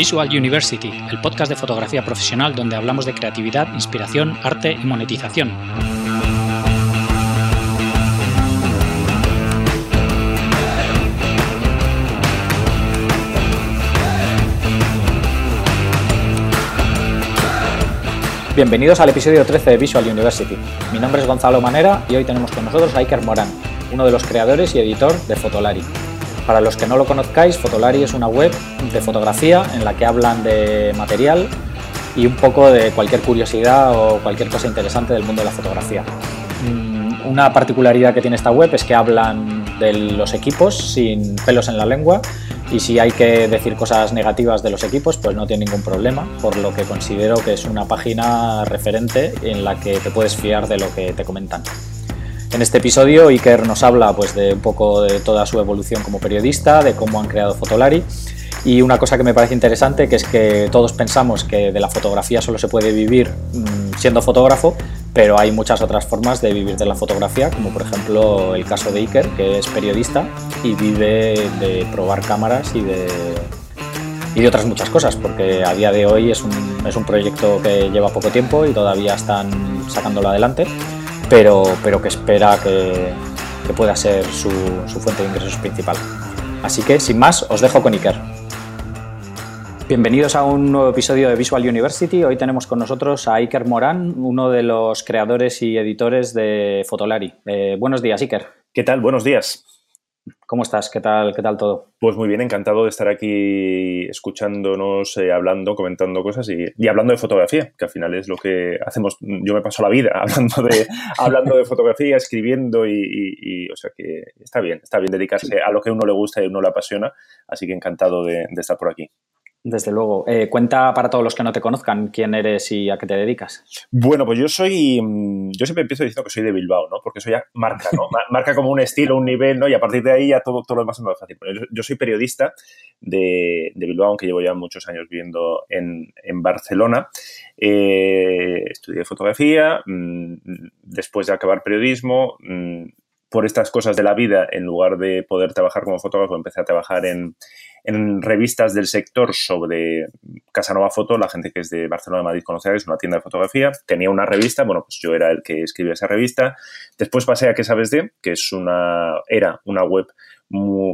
Visual University, el podcast de fotografía profesional donde hablamos de creatividad, inspiración, arte y monetización. Bienvenidos al episodio 13 de Visual University. Mi nombre es Gonzalo Manera y hoy tenemos con nosotros a Iker Morán, uno de los creadores y editor de Fotolari. Para los que no lo conozcáis, Fotolari es una web de fotografía en la que hablan de material y un poco de cualquier curiosidad o cualquier cosa interesante del mundo de la fotografía. Mm, una particularidad que tiene esta web es que hablan de los equipos sin pelos en la lengua y si hay que decir cosas negativas de los equipos, pues no tiene ningún problema, por lo que considero que es una página referente en la que te puedes fiar de lo que te comentan. En este episodio Iker nos habla pues, de un poco de toda su evolución como periodista, de cómo han creado Fotolari. Y una cosa que me parece interesante que es que todos pensamos que de la fotografía solo se puede vivir mm, siendo fotógrafo, pero hay muchas otras formas de vivir de la fotografía, como por ejemplo el caso de Iker, que es periodista y vive de probar cámaras y de, y de otras muchas cosas, porque a día de hoy es un, es un proyecto que lleva poco tiempo y todavía están sacándolo adelante, pero, pero que espera que, que pueda ser su, su fuente de ingresos principal. Así que, sin más, os dejo con Iker. Bienvenidos a un nuevo episodio de Visual University. Hoy tenemos con nosotros a Iker Morán, uno de los creadores y editores de Fotolari. Eh, buenos días, Iker. ¿Qué tal? Buenos días. ¿Cómo estás? ¿Qué tal, qué tal todo? Pues muy bien, encantado de estar aquí escuchándonos, eh, hablando, comentando cosas y, y, hablando de fotografía, que al final es lo que hacemos. Yo me paso la vida hablando de, hablando de fotografía, escribiendo y, y, y, o sea que está bien, está bien dedicarse a lo que a uno le gusta y a uno le apasiona, así que encantado de, de estar por aquí. Desde luego. Eh, cuenta para todos los que no te conozcan quién eres y a qué te dedicas. Bueno, pues yo soy. Yo siempre empiezo diciendo que soy de Bilbao, ¿no? Porque soy ya marca, ¿no? marca como un estilo, un nivel, ¿no? Y a partir de ahí ya todo, todo lo demás es más fácil. Yo, yo, soy periodista de, de, Bilbao, aunque llevo ya muchos años viviendo en, en Barcelona. Eh, estudié fotografía. Mm, después de acabar periodismo, mm, por estas cosas de la vida, en lugar de poder trabajar como fotógrafo, empecé a trabajar en, en revistas del sector sobre Casanova Foto, la gente que es de Barcelona, Madrid, conocerá, es una tienda de fotografía. Tenía una revista, bueno, pues yo era el que escribía esa revista. Después pasé a ¿Qué sabes de? Que es una, era una web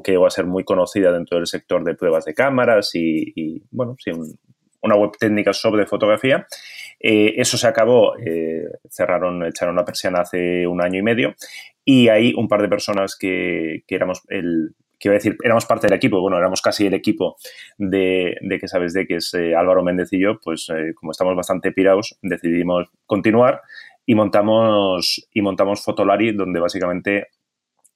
que llegó a ser muy conocida dentro del sector de pruebas de cámaras y, bueno, sí, un, una web técnica sobre fotografía. Eh, eso se acabó, eh, cerraron, echaron la persiana hace un año y medio y hay un par de personas que, que éramos el, que a decir, éramos parte del equipo, bueno, éramos casi el equipo de, de que sabes de que es eh, Álvaro Méndez y yo, pues como estamos bastante pirados, decidimos continuar y montamos, y montamos Fotolari, donde básicamente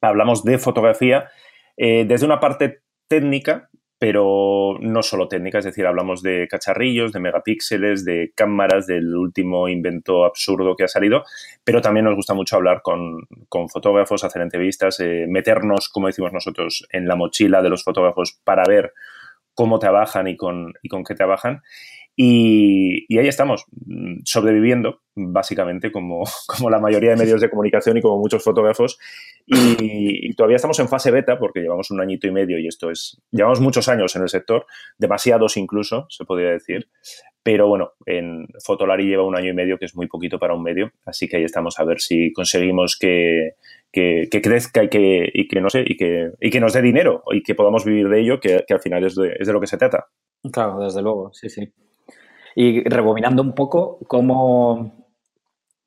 hablamos de fotografía desde una parte técnica, pero no solo técnica, es decir, hablamos de cacharrillos, de megapíxeles, de cámaras, del último invento absurdo que ha salido, pero también nos gusta mucho hablar con, con fotógrafos, hacer entrevistas, eh, meternos, como decimos nosotros, en la mochila de los fotógrafos para ver cómo trabajan y con, y con qué trabajan. Y, y, ahí estamos, sobreviviendo, básicamente, como, como, la mayoría de medios de comunicación y como muchos fotógrafos. Y, y, todavía estamos en fase beta, porque llevamos un añito y medio y esto es. Llevamos muchos años en el sector, demasiados incluso, se podría decir. Pero bueno, en Fotolari lleva un año y medio, que es muy poquito para un medio. Así que ahí estamos a ver si conseguimos que, que, que, crezca y que, y que no sé, y que, y que nos dé dinero y que podamos vivir de ello, que al final es de, es de lo que se trata. Claro, desde luego, sí, sí. Y rebobinando un poco, ¿cómo,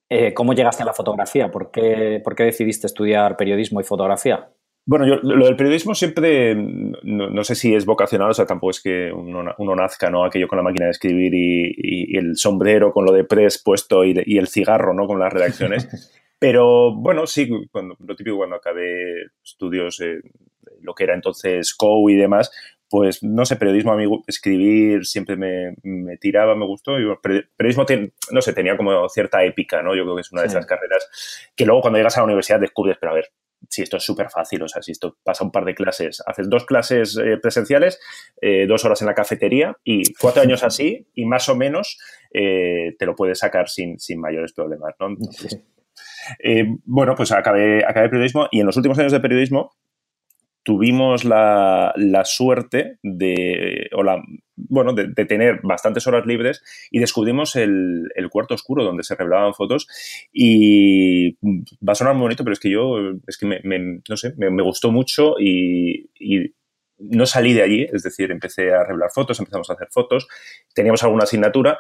eh, ¿cómo llegaste a la fotografía? ¿Por qué, ¿Por qué decidiste estudiar periodismo y fotografía? Bueno, yo lo del periodismo siempre, no, no, sé si es vocacional, o sea, tampoco es que uno, uno nazca, ¿no? Aquello con la máquina de escribir y, y, y el sombrero con lo de press puesto y, y, el cigarro, ¿no? Con las redacciones. Pero bueno, sí, cuando, lo típico cuando acabé estudios, eh, lo que era entonces COU y demás, pues no sé, periodismo a mí escribir siempre me, me tiraba, me gustó. Y periodismo, ten, no sé, tenía como cierta épica, ¿no? Yo creo que es una de esas carreras que luego cuando llegas a la universidad descubres, pero a ver, si esto es súper fácil, o sea, si esto pasa un par de clases, haces dos clases eh, presenciales, eh, dos horas en la cafetería y cuatro años así y más o menos eh, te lo puedes sacar sin, sin mayores problemas, ¿no? Entonces, sí. bueno, pues acabé, acabé periodismo y en los últimos años de periodismo tuvimos la, suerte de, o la, bueno, de, tener bastantes horas libres y descubrimos el, cuarto oscuro donde se revelaban fotos y va a sonar muy bonito, pero es que yo, es que me, no sé, me, gustó mucho y no salí de allí, es decir, empecé a revelar fotos, empezamos a hacer fotos, teníamos alguna asignatura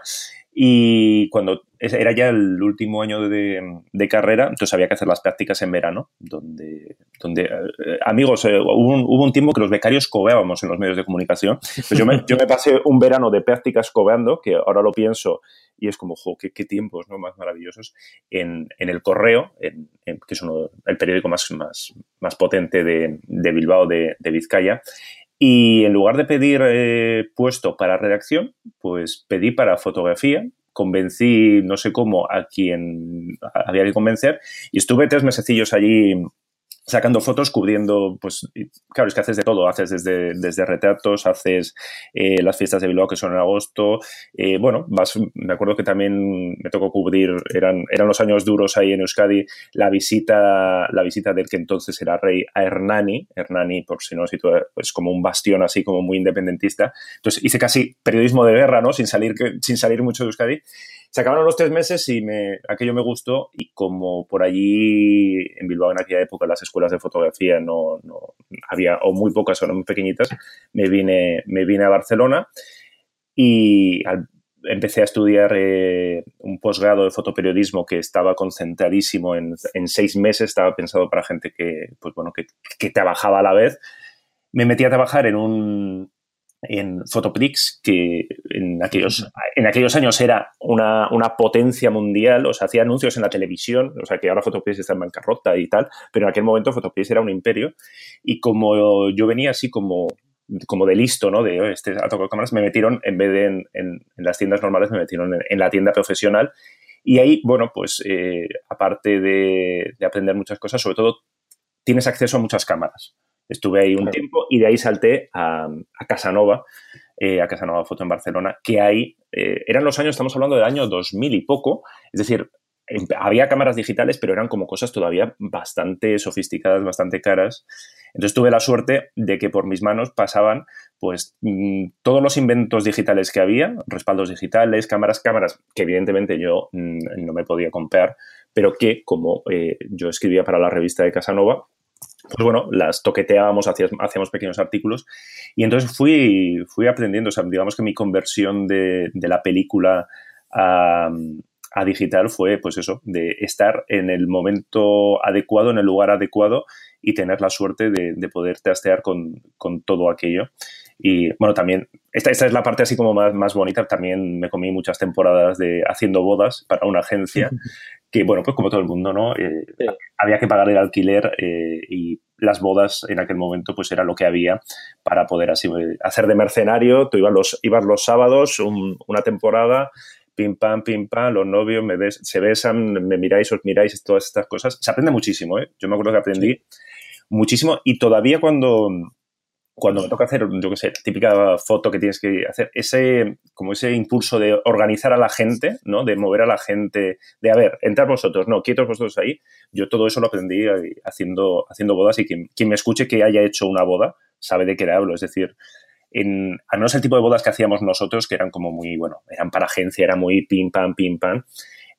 y cuando era ya el último año de, carrera, entonces había que hacer las prácticas en verano, donde, donde eh, amigos, eh, hubo, un, tiempo que los becarios cobeábamos en los medios de comunicación. Pues yo, me, yo me pasé un verano de prácticas cobeando, que ahora lo pienso y es como, jo, qué, tiempos ¿no? más maravillosos, en, en el Correo, en, que es uno, el periódico más, más, más potente de, de Bilbao, de, de Vizcaya, y en lugar de pedir eh, puesto para redacción, pues pedí para fotografía, convencí, no sé cómo, a quien había que convencer y estuve tres mesecillos allí sacando fotos, cubriendo, pues, claro, es que haces de todo, haces desde, desde retratos, haces eh, las fiestas de Bilbao que son en agosto, eh, bueno, vas, me acuerdo que también me tocó cubrir, eran, eran los años duros ahí en Euskadi, la visita, la visita del que entonces era rey a Hernani, Hernani, por si no sitúa, pues como un bastión así como muy independentista, entonces hice casi periodismo de guerra, ¿no? Sin salir, sin salir mucho de Euskadi, se acabaron los tres meses y me, aquello me gustó y como por allí en Bilbao en aquella época las escuelas de fotografía no, no había o muy pocas o muy pequeñitas, me vine, me vine a Barcelona y empecé a estudiar eh, un posgrado de fotoperiodismo que estaba concentradísimo en, en, seis meses, estaba pensado para gente que, pues bueno, que, que trabajaba a la vez. Me metí a trabajar en un, en Photoprix, que en aquellos, en aquellos años era una, una, potencia mundial, o sea, hacía anuncios en la televisión, o sea, que ahora Photoprix está en bancarrota y tal, pero en aquel momento Photoprix era un imperio, y como yo venía así como, como de listo, ¿no? De, este a tocar cámaras, me metieron, en vez de en, en, las tiendas normales, me metieron en, la tienda profesional, y ahí, bueno, pues eh, aparte de, de aprender muchas cosas, sobre todo tienes acceso a muchas cámaras. Estuve ahí un tiempo y de ahí salté a, Casanova, eh, a Casanova Foto en Barcelona, que ahí eh, eran los años, estamos hablando del año 2000 y poco, es decir, em, había cámaras digitales, pero eran como cosas todavía bastante sofisticadas, bastante caras. Entonces tuve la suerte de que por mis manos pasaban pues mm, todos los inventos digitales que había, respaldos digitales, cámaras, cámaras que evidentemente yo mm, no me podía comprar, pero que como eh, yo escribía para la revista de Casanova, pues bueno, las toqueteábamos, hacíamos, pequeños artículos y entonces fui, fui aprendiendo, o sea, digamos que mi conversión de, la película a, digital fue pues eso, de estar en el momento adecuado, en el lugar adecuado y tener la suerte de, poder testear con, todo aquello. Y bueno, también, esta, esta es la parte así como más, más bonita, también me comí muchas temporadas de haciendo bodas para una agencia que, bueno, pues como todo el mundo, ¿no? Eh, había que pagar el alquiler eh, y las bodas en aquel momento pues era lo que había para poder así eh, hacer de mercenario. Tú ibas los, ibas los sábados, una temporada, pim pam, pim pam, los novios me ves, se besan, me miráis, os miráis, todas estas cosas. Se aprende muchísimo, ¿eh? Yo me acuerdo que aprendí muchísimo y todavía cuando cuando me toca hacer, yo qué sé, típica foto que tienes que hacer, ese, como ese impulso de organizar a la gente, ¿no? De mover a la gente, de, a ver, entrar vosotros, no, quietos vosotros ahí. Yo todo eso lo aprendí haciendo, haciendo bodas y quien, quien me escuche que haya hecho una boda sabe de qué le hablo. Es decir, en, a no ser el tipo de bodas que hacíamos nosotros, que eran como muy, bueno, eran para agencia, era muy pim, pam, pim, pam.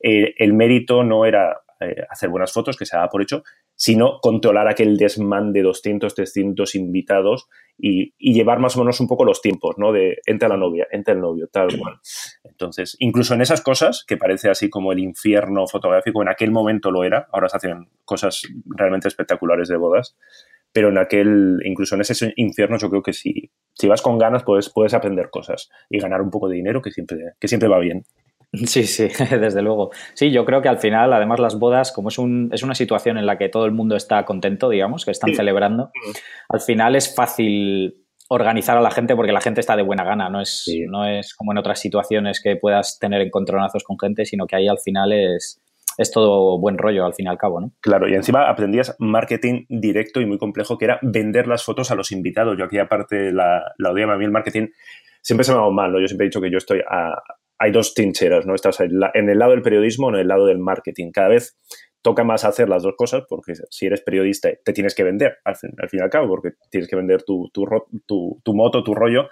Eh, el mérito no era eh, hacer buenas fotos, que se daba por hecho, sino controlar aquel desmán de 200, 300 invitados y, llevar más o menos un poco los tiempos, ¿no? De entra la novia, entra el novio, tal cual. Entonces, incluso en esas cosas, que parece así como el infierno fotográfico, en aquel momento lo era, ahora se hacen cosas realmente espectaculares de bodas, pero en aquel, incluso en ese infierno, yo creo que si, si vas con ganas, puedes, puedes aprender cosas y ganar un poco de dinero, que siempre, que siempre va bien. Sí, sí, desde luego. Sí, yo creo que al final, además, las bodas, como es, un, es una situación en la que todo el mundo está contento, digamos, que están celebrando, al final es fácil organizar a la gente porque la gente está de buena gana, no es, no es como en otras situaciones que puedas tener encontronazos con gente, sino que ahí al final es, es todo buen rollo al fin y al cabo, ¿no? Claro, y encima aprendías marketing directo y muy complejo, que era vender las fotos a los invitados. Yo aquí aparte la, la odiaba a mí el marketing siempre se me va mal, ¿no? Yo siempre he dicho que yo estoy a, hay dos trincheras, ¿no? Estás en el lado del periodismo en el lado del marketing. Cada vez toca más hacer las dos cosas porque si eres periodista te tienes que vender al fin, al, fin y al cabo porque tienes que vender tu, tu, tu, moto, tu rollo.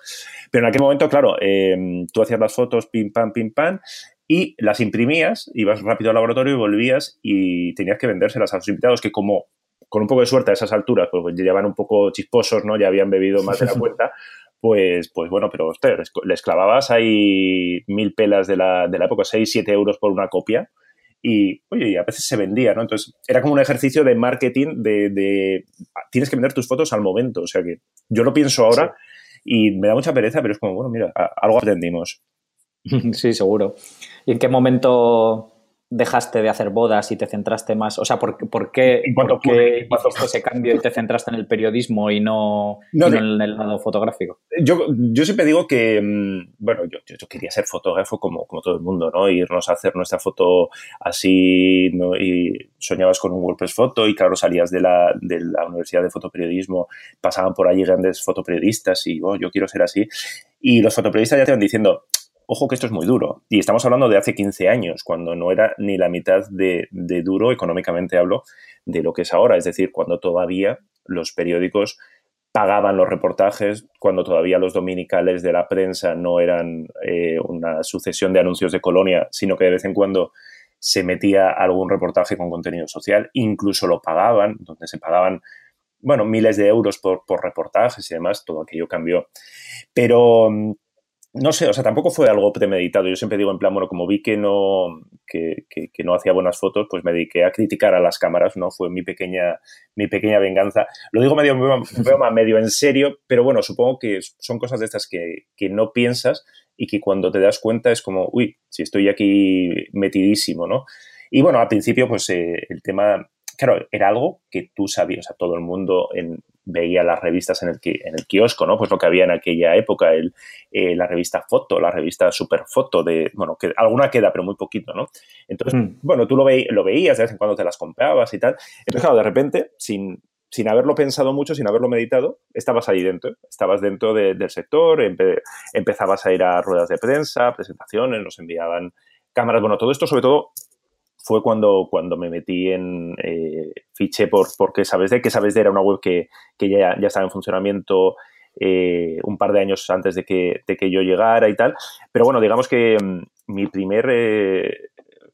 Pero en aquel momento, claro, eh, tú hacías las fotos pim, pam, pim, pam y las imprimías, ibas rápido al laboratorio y volvías y tenías que vendérselas a los invitados que como con un poco de suerte a esas alturas, pues llevaban un poco chisposos, ¿no? Ya habían bebido más de la cuenta. Pues, pues bueno, pero usted, les, clavabas ahí mil pelas de la, de la época, 6, 7 euros por una copia y, oye, a veces se vendía, ¿no? Entonces, era como un ejercicio de marketing de, tienes que vender tus fotos al momento, o sea que yo lo pienso ahora y me da mucha pereza, pero es como, bueno, mira, algo aprendimos. Sí, seguro. ¿Y en qué momento dejaste de hacer bodas y te centraste más? O sea, ¿por, por qué, ¿por qué hiciste ese cambio y te centraste en el periodismo y no, en el lado fotográfico? Yo, yo siempre digo que, mm, bueno, yo, yo, quería ser fotógrafo como, como todo el mundo, ¿no? Irnos a hacer nuestra foto así, ¿no? Y soñabas con un WordPress Foto y claro, salías de la, de la Universidad de Fotoperiodismo, pasaban por allí grandes fotoperiodistas y, oh, yo quiero ser así. Y los fotoperiodistas ya te van diciendo, Ojo que esto es muy duro. Y estamos hablando de hace 15 años, cuando no era ni la mitad de, duro, económicamente hablo, de lo que es ahora. Es decir, cuando todavía los periódicos pagaban los reportajes, cuando todavía los dominicales de la prensa no eran eh, una sucesión de anuncios de colonia, sino que de vez en cuando se metía algún reportaje con contenido social, incluso lo pagaban, donde se pagaban, bueno, miles de euros por, por reportajes y demás, todo aquello cambió. Pero no sé, o sea, tampoco fue algo premeditado. Yo siempre digo en plan, bueno, como vi que no, que, que, no hacía buenas fotos, pues me dediqué a criticar a las cámaras, ¿no? Fue mi pequeña, mi pequeña venganza. Lo digo medio, medio en serio, pero bueno, supongo que son cosas de estas que, que no piensas y que cuando te das cuenta es como, uy, si estoy aquí metidísimo, ¿no? Y bueno, al principio, pues eh, el tema claro, era algo que tú sabías, o sea, todo el mundo veía las revistas en el, en el kiosco, ¿no? Pues lo que había en aquella época, el, eh, la revista Foto, la revista Superfoto, de, bueno, que alguna queda, pero muy poquito, ¿no? Entonces, mm. bueno, tú lo, lo veías, de vez en cuando te las comprabas y tal. Entonces, claro, de repente, sin, sin haberlo pensado mucho, sin haberlo meditado, estabas ahí dentro, estabas dentro del sector, empezabas a ir a ruedas de prensa, presentaciones, nos enviaban cámaras, bueno, todo esto sobre todo fue cuando, cuando me metí en, eh, fiché por, porque sabes de, que sabes de era una web que, que ya, ya estaba en funcionamiento eh, un par de años antes de que, de que, yo llegara y tal. Pero bueno, digamos que mm, mi primer, eh,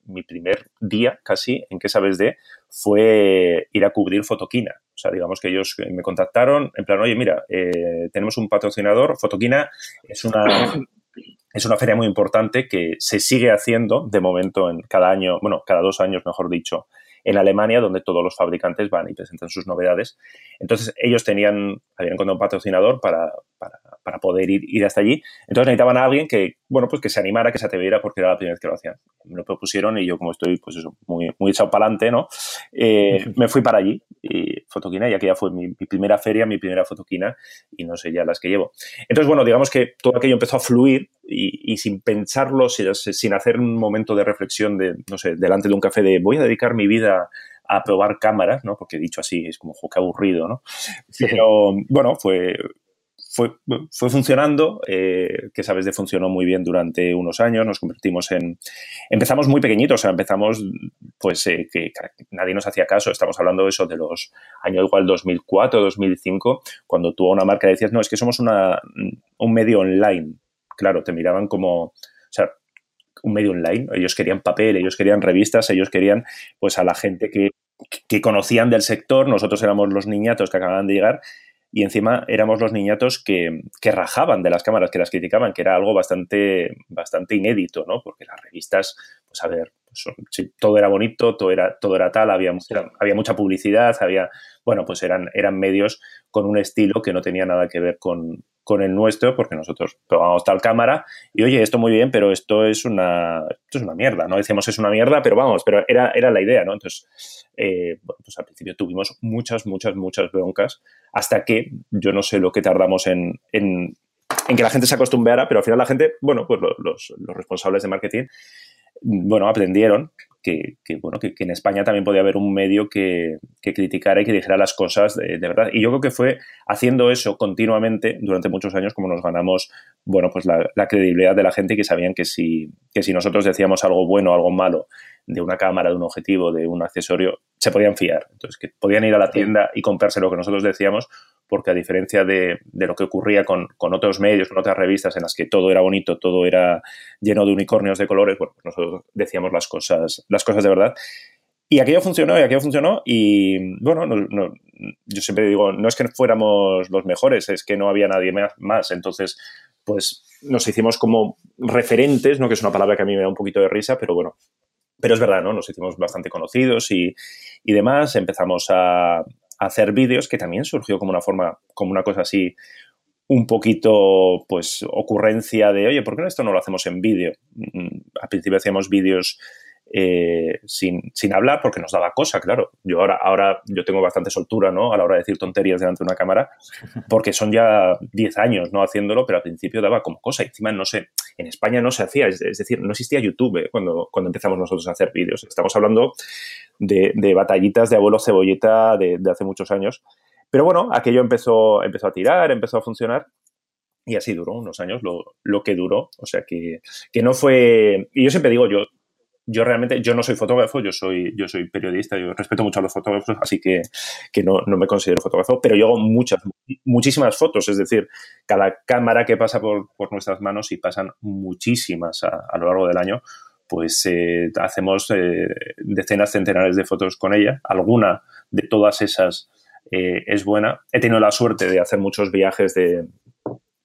mi primer día casi en que sabes de fue ir a cubrir Fotoquina. O sea, digamos que ellos me contactaron en plan, oye, mira, eh, tenemos un patrocinador, Fotoquina es una, es una feria muy importante que se sigue haciendo de momento en cada año, bueno, cada dos años, mejor dicho, en Alemania, donde todos los fabricantes van y presentan sus novedades. Entonces, ellos tenían, habían encontrado un patrocinador para, para, para, poder ir, ir hasta allí. Entonces, necesitaban a alguien que, bueno, pues que se animara, que se atreviera, porque era la primera vez que lo hacían. Me lo propusieron y yo, como estoy, pues eso, muy, muy echado para adelante, ¿no? Eh, me fui para allí, y Fotoquina, y aquí ya fue mi, primera feria, mi primera Fotoquina, y no sé ya las que llevo. Entonces, bueno, digamos que todo aquello empezó a fluir y, y sin pensarlo, sin, sin hacer un momento de reflexión de, no sé, delante de un café de voy a dedicar mi vida a, probar cámaras, ¿no? Porque dicho así es como, que aburrido, ¿no? Pero, bueno, fue, fue, funcionando, eh, que sabes de funcionó muy bien durante unos años, nos convertimos en... Empezamos muy pequeñitos, o sea, empezamos pues eh, que, nadie nos hacía caso, estamos hablando de eso de los años igual 2004, 2005, cuando tú a una marca decías, no, es que somos una, un medio online. Claro, te miraban como... O sea, un medio online. Ellos querían papel, ellos querían revistas, ellos querían pues a la gente que, que conocían del sector. Nosotros éramos los niñatos que acababan de llegar y encima éramos los niñatos que, que, rajaban de las cámaras, que las criticaban, que era algo bastante, bastante inédito, ¿no? Porque las revistas, pues a ver, pues, todo era bonito, todo era, todo era tal, había, había mucha publicidad, había, bueno, pues eran, eran medios con un estilo que no tenía nada que ver con, con el nuestro, porque nosotros probamos tal cámara y oye, esto muy bien, pero esto es una, esto es una mierda. No decíamos es una mierda, pero vamos, pero era, era la idea, ¿no? Entonces, eh, bueno, pues al principio tuvimos muchas, muchas, muchas broncas hasta que yo no sé lo que tardamos en, en, en que la gente se acostumbrara, pero al final la gente, bueno, pues los, los responsables de marketing bueno, aprendieron que, bueno, que, en España también podía haber un medio que, criticara y que dijera las cosas de, verdad. Y yo creo que fue haciendo eso continuamente durante muchos años como nos ganamos, bueno, pues la, credibilidad de la gente que sabían que si, que si nosotros decíamos algo bueno o algo malo de una cámara, de un objetivo, de un accesorio, se podían fiar. Entonces, que podían ir a la tienda y comprarse lo que nosotros decíamos, porque a diferencia de, lo que ocurría con, otros medios, con otras revistas en las que todo era bonito, todo era lleno de unicornios de colores, bueno, pues nosotros decíamos las cosas, las cosas de verdad. Y aquello funcionó, y aquello funcionó, y bueno, yo siempre digo, no es que fuéramos los mejores, es que no había nadie más. Entonces, pues nos hicimos como referentes, ¿no? que es una palabra que a mí me da un poquito de risa, pero bueno, pero es verdad, ¿no? Nos hicimos bastante conocidos y, demás. Empezamos a, hacer vídeos, que también surgió como una forma, como una cosa así, un poquito, pues, ocurrencia de, oye, ¿por qué esto no lo hacemos en vídeo? Mm, al principio hacíamos vídeos eh, sin, sin, hablar porque nos daba cosa, claro. Yo ahora, ahora yo tengo bastante soltura, ¿no? A la hora de decir tonterías delante de una cámara, porque son ya 10 años, ¿no? Haciéndolo, pero al principio daba como cosa. Y encima, no sé, en España no se hacía, es, decir, no existía YouTube ¿eh? cuando, cuando empezamos nosotros a hacer vídeos. Estamos hablando de, de batallitas de abuelo cebolleta de, de, hace muchos años. Pero bueno, aquello empezó, empezó a tirar, empezó a funcionar. Y así duró unos años lo, lo que duró. O sea que, que no fue. Y yo siempre digo, yo, yo realmente, yo no soy fotógrafo, yo soy, yo soy periodista, yo respeto mucho a los fotógrafos, así que, que no, no, me considero fotógrafo, pero yo hago muchas, muchísimas fotos, es decir, cada cámara que pasa por, por nuestras manos y pasan muchísimas a, lo largo del año, pues eh, hacemos eh, decenas, centenares de fotos con ella. Alguna de todas esas eh, es buena. He tenido la suerte de hacer muchos viajes de,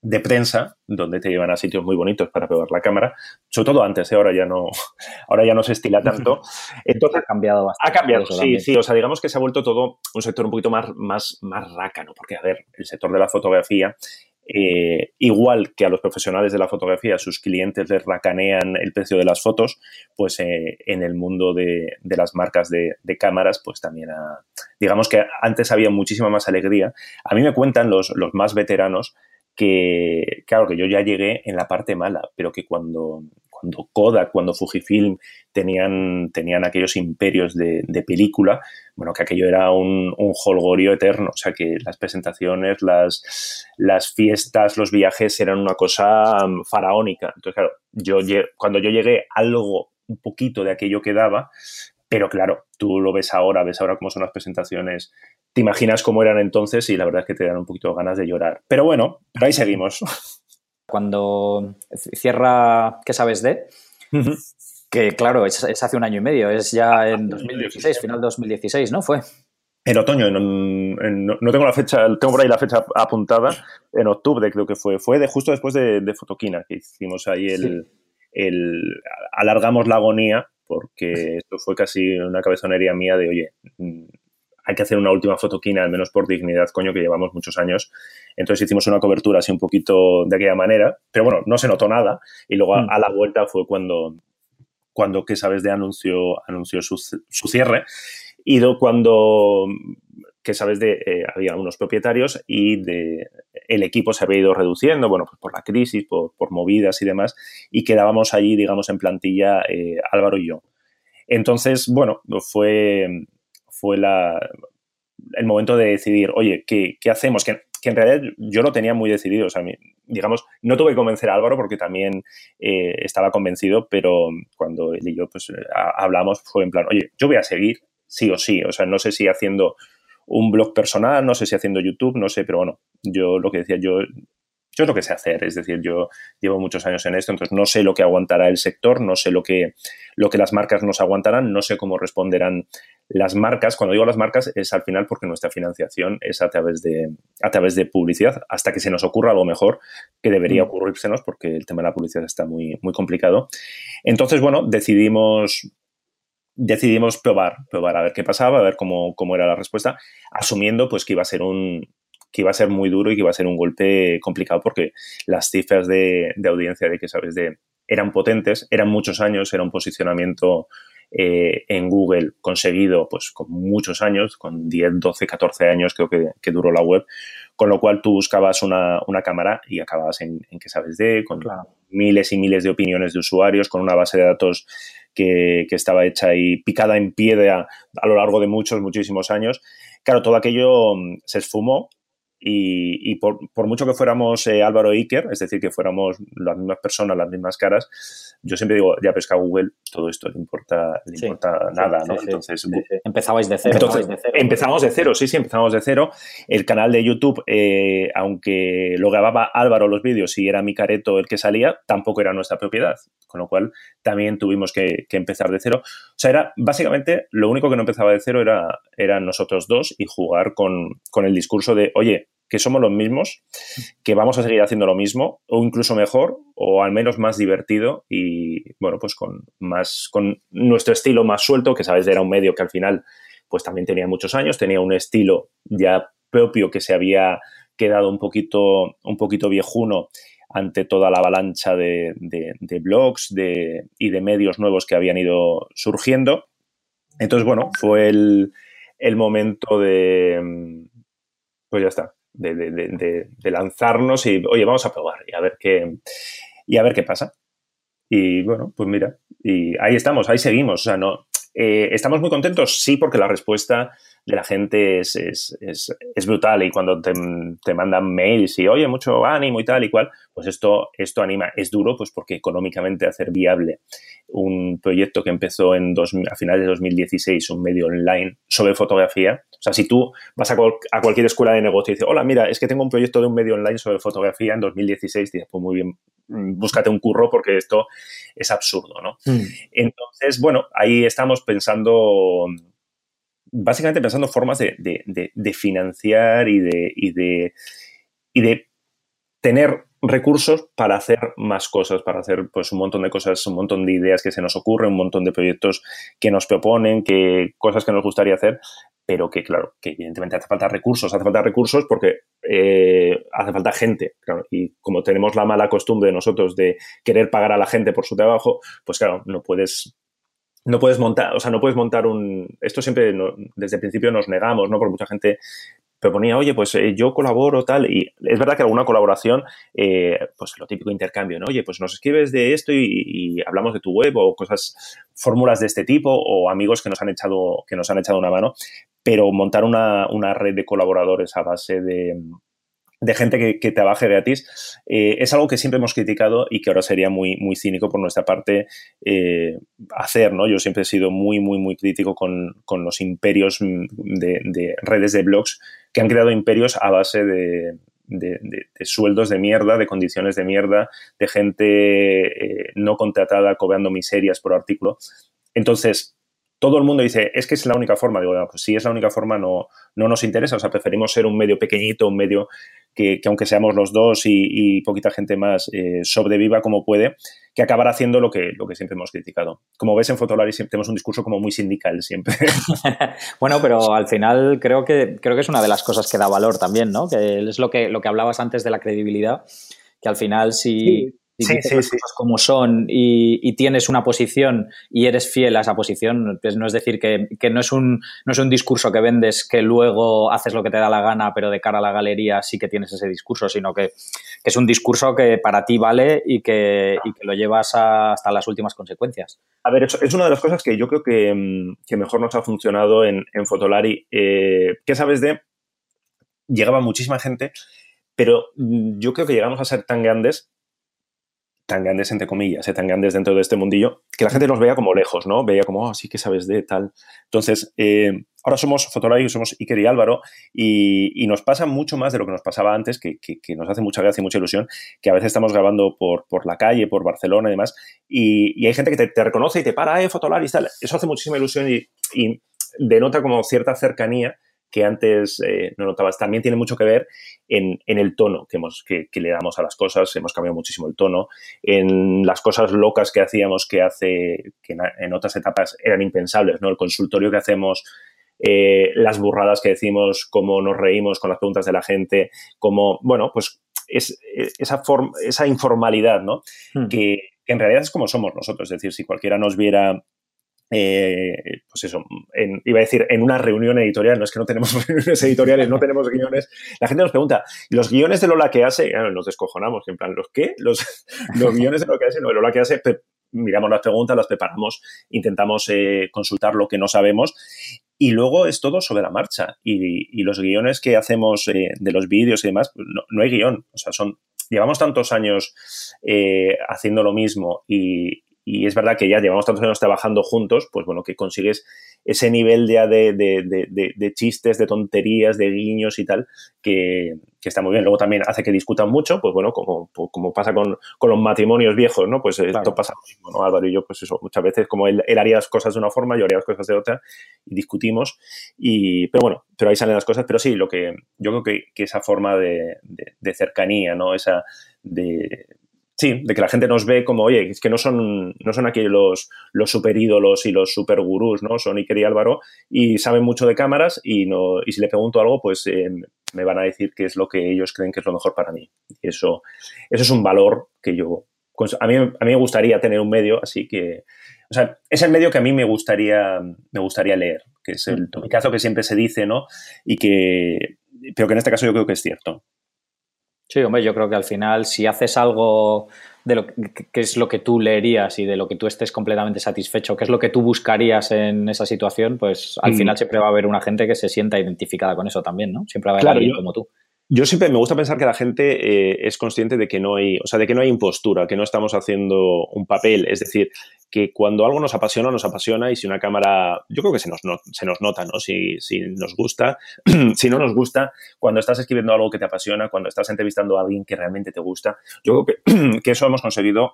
de prensa, donde te llevan a sitios muy bonitos para probar la cámara, sobre todo antes, ¿eh? ahora ya no, ahora ya no se estila tanto. Entonces, ha cambiado bastante. Ha cambiado, sí, sí. O sea, digamos que se ha vuelto todo un sector un poquito más, más, más rácano, porque, a ver, el sector de la fotografía, eh, igual que a los profesionales de la fotografía, sus clientes les racanean el precio de las fotos, pues eh, en el mundo de, de las marcas de, de, cámaras, pues también, digamos que antes había muchísima más alegría. A mí me cuentan los, los más veteranos que, claro, que yo ya llegué en la parte mala, pero que cuando, cuando Kodak, cuando Fujifilm tenían, tenían aquellos imperios de, de película, bueno, que aquello era un, un, holgorio eterno, o sea, que las presentaciones, las, las fiestas, los viajes eran una cosa mm, faraónica. Entonces, claro, yo, cuando yo llegué, algo, un poquito de aquello que daba, pero claro, tú lo ves ahora, ves ahora cómo son las presentaciones, te imaginas cómo eran entonces y la verdad es que te dan un poquito ganas de llorar. Pero bueno, pero ahí seguimos. Cuando cierra ¿Qué sabes de? Que claro, es, hace un año y medio, es ya en 2016, final de 2016, ¿no? Fue. En otoño, no tengo la fecha, tengo por ahí la fecha apuntada, en octubre creo que fue, fue de justo después de, de Fotoquina, que hicimos ahí el, el, alargamos la agonía porque esto fue casi una cabezonería mía de, oye, hay que hacer una última fotoquina, al menos por dignidad, coño, que llevamos muchos años. Entonces hicimos una cobertura así un poquito de aquella manera, pero bueno, no se notó nada. Y luego a, mm. la vuelta fue cuando, cuando que sabes de anuncio, anunció su, su cierre. Y cuando que sabes de eh, había unos propietarios y de el equipo se había ido reduciendo, bueno, pues por la crisis, por, por movidas y demás, y quedábamos allí, digamos, en plantilla eh, Álvaro y yo. Entonces, bueno, fue, fue la, el momento de decidir, oye, ¿qué, hacemos? Que, en realidad yo lo tenía muy decidido, o sea, digamos, no tuve que convencer a Álvaro porque también eh, estaba convencido, pero cuando él y yo pues hablamos fue en plan, oye, yo voy a seguir sí o sí, o sea, no sé si haciendo un blog personal, no sé si haciendo YouTube, no sé, pero bueno, yo lo que decía, yo, yo es lo que sé hacer, es decir, yo llevo muchos años en esto, entonces no sé lo que aguantará el sector, no sé lo que, lo que las marcas nos aguantarán, no sé cómo responderán las marcas. Cuando digo las marcas es al final porque nuestra financiación es a través de, a través de publicidad, hasta que se nos ocurra algo mejor que debería mm. ocurrírsenos porque el tema de la publicidad está muy, muy complicado. Entonces, bueno, decidimos decidimos probar, probar a ver qué pasaba, a ver cómo, cómo era la respuesta, asumiendo pues que iba a ser un que iba a ser muy duro y que iba a ser un golpe complicado porque las cifras de, de audiencia de que sabes de eran potentes, eran muchos años, era un posicionamiento eh, en Google conseguido pues con muchos años, con 10, 12, 14 años creo que, que duró la web, con lo cual tú buscabas una, una cámara y acababas en, en que sabes de, con miles y miles de opiniones de usuarios, con una base de datos que, que estaba hecha y picada en piedra a lo largo de muchos, muchísimos años. Claro, todo aquello mm, se esfumó y, por, mucho que fuéramos eh, Álvaro e Iker, es decir, que fuéramos las mismas personas, las mismas caras, yo siempre digo, ya pesca Google, todo esto le importa, le importa nada, ¿no? entonces, empezabais de cero. Entonces, de cero, empezamos de cero, sí, sí, empezamos de cero. El canal de YouTube, eh, aunque lo grababa Álvaro los vídeos y era mi careto el que salía, tampoco era nuestra propiedad, con lo cual también tuvimos que, empezar de cero. O sea, era básicamente lo único que no empezaba de cero era, eran nosotros dos y jugar con, con el discurso de, oye, que somos los mismos, que vamos a seguir haciendo lo mismo, o incluso mejor, o al menos más divertido y, bueno, pues con más, con nuestro estilo más suelto, que sabes, era un medio que al final, pues también tenía muchos años, tenía un estilo ya propio que se había quedado un poquito, un poquito viejuno ante toda la avalancha de, blogs de, y de medios nuevos que habían ido surgiendo. Entonces, bueno, fue el, el momento de, pues ya está, de, lanzarnos y, oye, vamos a probar y a ver qué, y a ver qué pasa. Y bueno, pues mira, y ahí estamos, ahí seguimos. O sea, no, eh, ¿Estamos muy contentos? Sí, porque la respuesta de la gente es, es, es, brutal y cuando te, te, mandan mails y, oye, mucho ánimo y tal y cual, pues esto, esto anima. Es duro, pues porque económicamente hacer viable un proyecto que empezó en dos, a finales de 2016, un medio online sobre fotografía. O sea, si tú vas a, a, cualquier escuela de negocio y dices, hola, mira, es que tengo un proyecto de un medio online sobre fotografía en 2016, dices, pues muy bien, mm, búscate un curro porque esto es absurdo, ¿no? Mm. Entonces, bueno, ahí estamos pensando, básicamente pensando formas de, de, financiar y de, y de, y de tener recursos para hacer más cosas, para hacer pues un montón de cosas, un montón de ideas que se nos ocurren, un montón de proyectos que nos proponen, que cosas que nos gustaría hacer, pero que claro, que evidentemente hace falta recursos, hace falta recursos porque eh, hace falta gente, y como tenemos la mala costumbre de nosotros de querer pagar a la gente por su trabajo, pues claro, no puedes no puedes montar, o sea, no puedes montar un. Esto siempre desde el principio nos negamos, ¿no? Porque mucha gente proponía, oye, pues eh, yo colaboro, tal, y es verdad que alguna colaboración, eh, pues lo típico intercambio, ¿no? Oye, pues nos escribes de esto y, hablamos de tu web o cosas, fórmulas de este tipo o amigos que nos han echado, que nos han echado una mano, pero montar una, una red de colaboradores a base de, de gente que, que trabaje gratis, eh, es algo que siempre hemos criticado y que ahora sería muy, muy cínico por nuestra parte eh, hacer, ¿no? Yo siempre he sido muy, muy, muy crítico con, los imperios de, redes de blogs que han creado imperios a base de, sueldos de mierda, de condiciones de mierda, de gente eh, no contratada cobrando miserias por artículo. Entonces, todo el mundo dice, es que es la única forma. Digo, pues si es la única forma, no, no nos interesa. O sea, preferimos ser un medio pequeñito, un medio que, aunque seamos los dos y, poquita gente más, eh, sobreviva como puede, que acabar haciendo lo que, lo que siempre hemos criticado. Como ves en Fotolari tenemos un discurso como muy sindical siempre. bueno, pero al final creo que, creo que es una de las cosas que da valor también, ¿no? Que es lo que, lo que hablabas antes de la credibilidad, que al final si sí, sí, sí. como son y, tienes una posición y eres fiel a esa posición, pues no es decir que, no, es un, no es un discurso que vendes que luego haces lo que te da la gana, pero de cara a la galería sí que tienes ese discurso, sino que, es un discurso que para ti vale y que, lo llevas hasta las últimas consecuencias. A ver, es una de las cosas que yo creo que, mm, mejor nos ha funcionado en, en Fotolari. Eh, ¿Qué sabes de? Llegaba muchísima gente, pero mm, yo creo que llegamos a ser tan grandes tan grandes, entre comillas, ¿eh? tan grandes dentro de este mundillo, que la gente nos veía como lejos, ¿no? Veía como, oh, sí que sabes de tal. Entonces, eh, ahora somos Fotolari, somos Iker y Álvaro, y, nos pasa mucho más de lo que nos pasaba antes, que, nos hace mucha gracia y mucha ilusión, que a veces estamos grabando por, por la calle, por Barcelona y demás, y, hay gente que te, reconoce y te para, eh, Fotolari y tal. Eso hace muchísima ilusión y, y denota como cierta cercanía que antes eh, no notabas. También tiene mucho que ver en, el tono que, hemos, que, le damos a las cosas. Hemos cambiado muchísimo el tono. En las cosas locas que hacíamos que hace que en, otras etapas eran impensables, ¿no? El consultorio que hacemos, eh, las burradas que decimos, cómo nos reímos con las preguntas de la gente, cómo, bueno, pues es, esa, esa informalidad, ¿no? Hmm. Que, que en realidad es como somos nosotros. Es decir, si cualquiera nos viera eh, pues eso, iba a decir, en una reunión editorial, no es que no tenemos reuniones editoriales, no tenemos guiones, la gente nos pregunta, ¿los guiones de Lola que hace? nos descojonamos, en plan, ¿los qué? Los, los guiones de Lola que hace, no, Lola que hace, miramos las preguntas, las preparamos, intentamos eh, consultar lo que no sabemos y luego es todo sobre la marcha. Y, los guiones que hacemos eh, de los vídeos y demás, pues no, no, hay guion. O sea, son, llevamos tantos años haciendo lo mismo y, y es verdad que ya llevamos tantos años trabajando juntos, pues bueno, que consigues ese nivel de, de, de, chistes, de tonterías, de guiños y tal, que, está muy bien. Luego también hace que discutan mucho, pues bueno, como, como pasa con, los matrimonios viejos, ¿no? Pues esto pasa lo mismo, ¿no? Álvaro y yo, pues eso, muchas veces como él, haría las cosas de una forma, yo haría las cosas de otra, y discutimos, y, pero bueno, pero ahí salen las cosas, pero sí, lo que yo creo que, que esa forma de, cercanía, ¿no? Esa de Sí, de que la gente nos ve como, oye, es que no son, no son aquí los, los super ídolos y los super gurús, ¿no? Son Iker y Álvaro y saben mucho de cámaras y, no, y si le pregunto algo, pues eh, me van a decir qué es lo que ellos creen que es lo mejor para mí. Y eso, eso es un valor que yo... A mí, a mí me gustaría tener un medio, así que... O sea, es el medio que a mí me gustaría, me gustaría leer, que es el tomicazo que siempre se dice, ¿no? Y que... Pero que en este caso yo creo que es cierto. Sí, hombre, yo creo que al final si haces algo de lo que, es lo que tú leerías y de lo que tú estés completamente satisfecho, qué es lo que tú buscarías en esa situación, pues al mm. final siempre va a haber una gente que se sienta identificada con eso también, ¿no? Siempre va a haber alguien como tú. Yo siempre me gusta pensar que la gente eh, es consciente de que no hay, o sea, de que no hay impostura, que no estamos haciendo un papel. Es decir, que cuando algo nos apasiona, nos apasiona y si una cámara, yo creo que se nos, se nos nota, ¿no? Si, si nos gusta, si no nos gusta, cuando estás escribiendo algo que te apasiona, cuando estás entrevistando a alguien que realmente te gusta, yo creo que, que eso hemos conseguido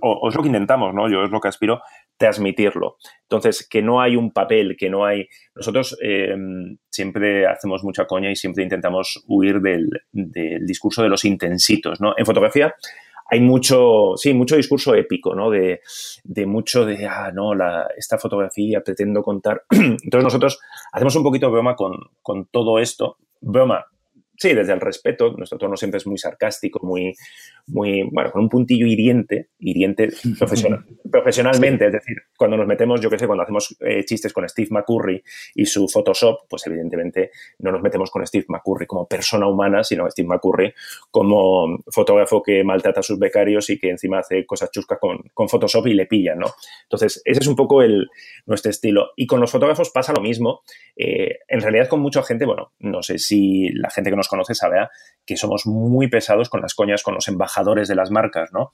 o, es lo que intentamos, ¿no? Yo es lo que aspiro, transmitirlo. Entonces, que no hay un papel, que no hay... Nosotros em, siempre hacemos mucha coña y siempre intentamos huir del, discurso de los intensitos, ¿no? En fotografía hay mucho, sí, mucho discurso épico, ¿no? De, mucho de, ah, no, la, esta fotografía pretendo contar. Entonces nosotros hacemos un poquito de broma con, con todo esto. Broma, sí, desde el respeto, nuestro tono siempre es muy sarcástico, muy, muy, bueno, con un puntillo hiriente, hiriente profesional, profesionalmente, es decir, cuando nos metemos, yo qué sé, cuando hacemos eh, chistes con Steve McCurry y su Photoshop, pues evidentemente no nos metemos con Steve McCurry como persona humana, sino Steve McCurry como fotógrafo que maltrata a sus becarios y que encima hace cosas chuscas con, con Photoshop y le pillan, ¿no? Entonces, ese es un poco el, nuestro estilo. Y con los fotógrafos pasa lo mismo. Eh, en realidad con mucha gente, bueno, no sé si la gente que nos conoce sabe que somos muy pesados con las coñas con los embajadores de las marcas, ¿no?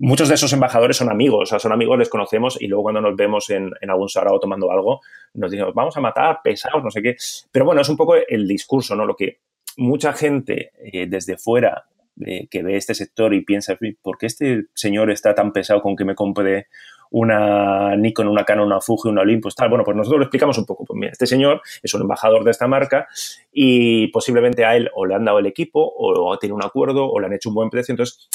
Muchos de esos embajadores son amigos, o sea, son amigos, les conocemos y luego cuando nos vemos en, algún sarao tomando algo, nos decimos, vamos a matar, pesados, no sé qué. Pero bueno, es un poco el discurso, ¿no? Lo que mucha gente eh, desde fuera eh, que ve este sector y piensa, ¿por qué este señor está tan pesado con que me compre una Nikon, una Canon, una Fuji, una Olympus, tal. Bueno, pues nosotros lo explicamos un poco. Pues mira, este señor es un embajador de esta marca y posiblemente a él o le han dado el equipo o tiene un acuerdo o le han hecho un buen precio. Entonces,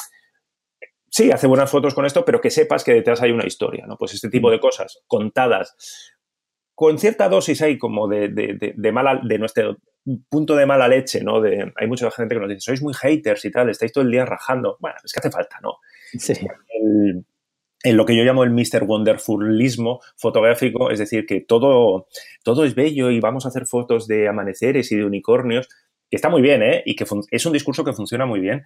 sí, hace buenas fotos con esto, pero que sepas que detrás hay una historia, ¿no? Pues este tipo de cosas contadas con cierta dosis ahí como de, de, de, mala, de nuestro punto de mala leche, ¿no? De, hay mucha gente que nos dice, sois muy haters y tal, estáis todo el día rajando. Bueno, es que hace falta, ¿no? Sí. El, en lo que yo llamo el Mr. Wonderfulismo fotográfico, es decir, que todo, todo es bello y vamos a hacer fotos de amaneceres y de unicornios, que está muy bien, ¿eh? Y que es un discurso que funciona muy bien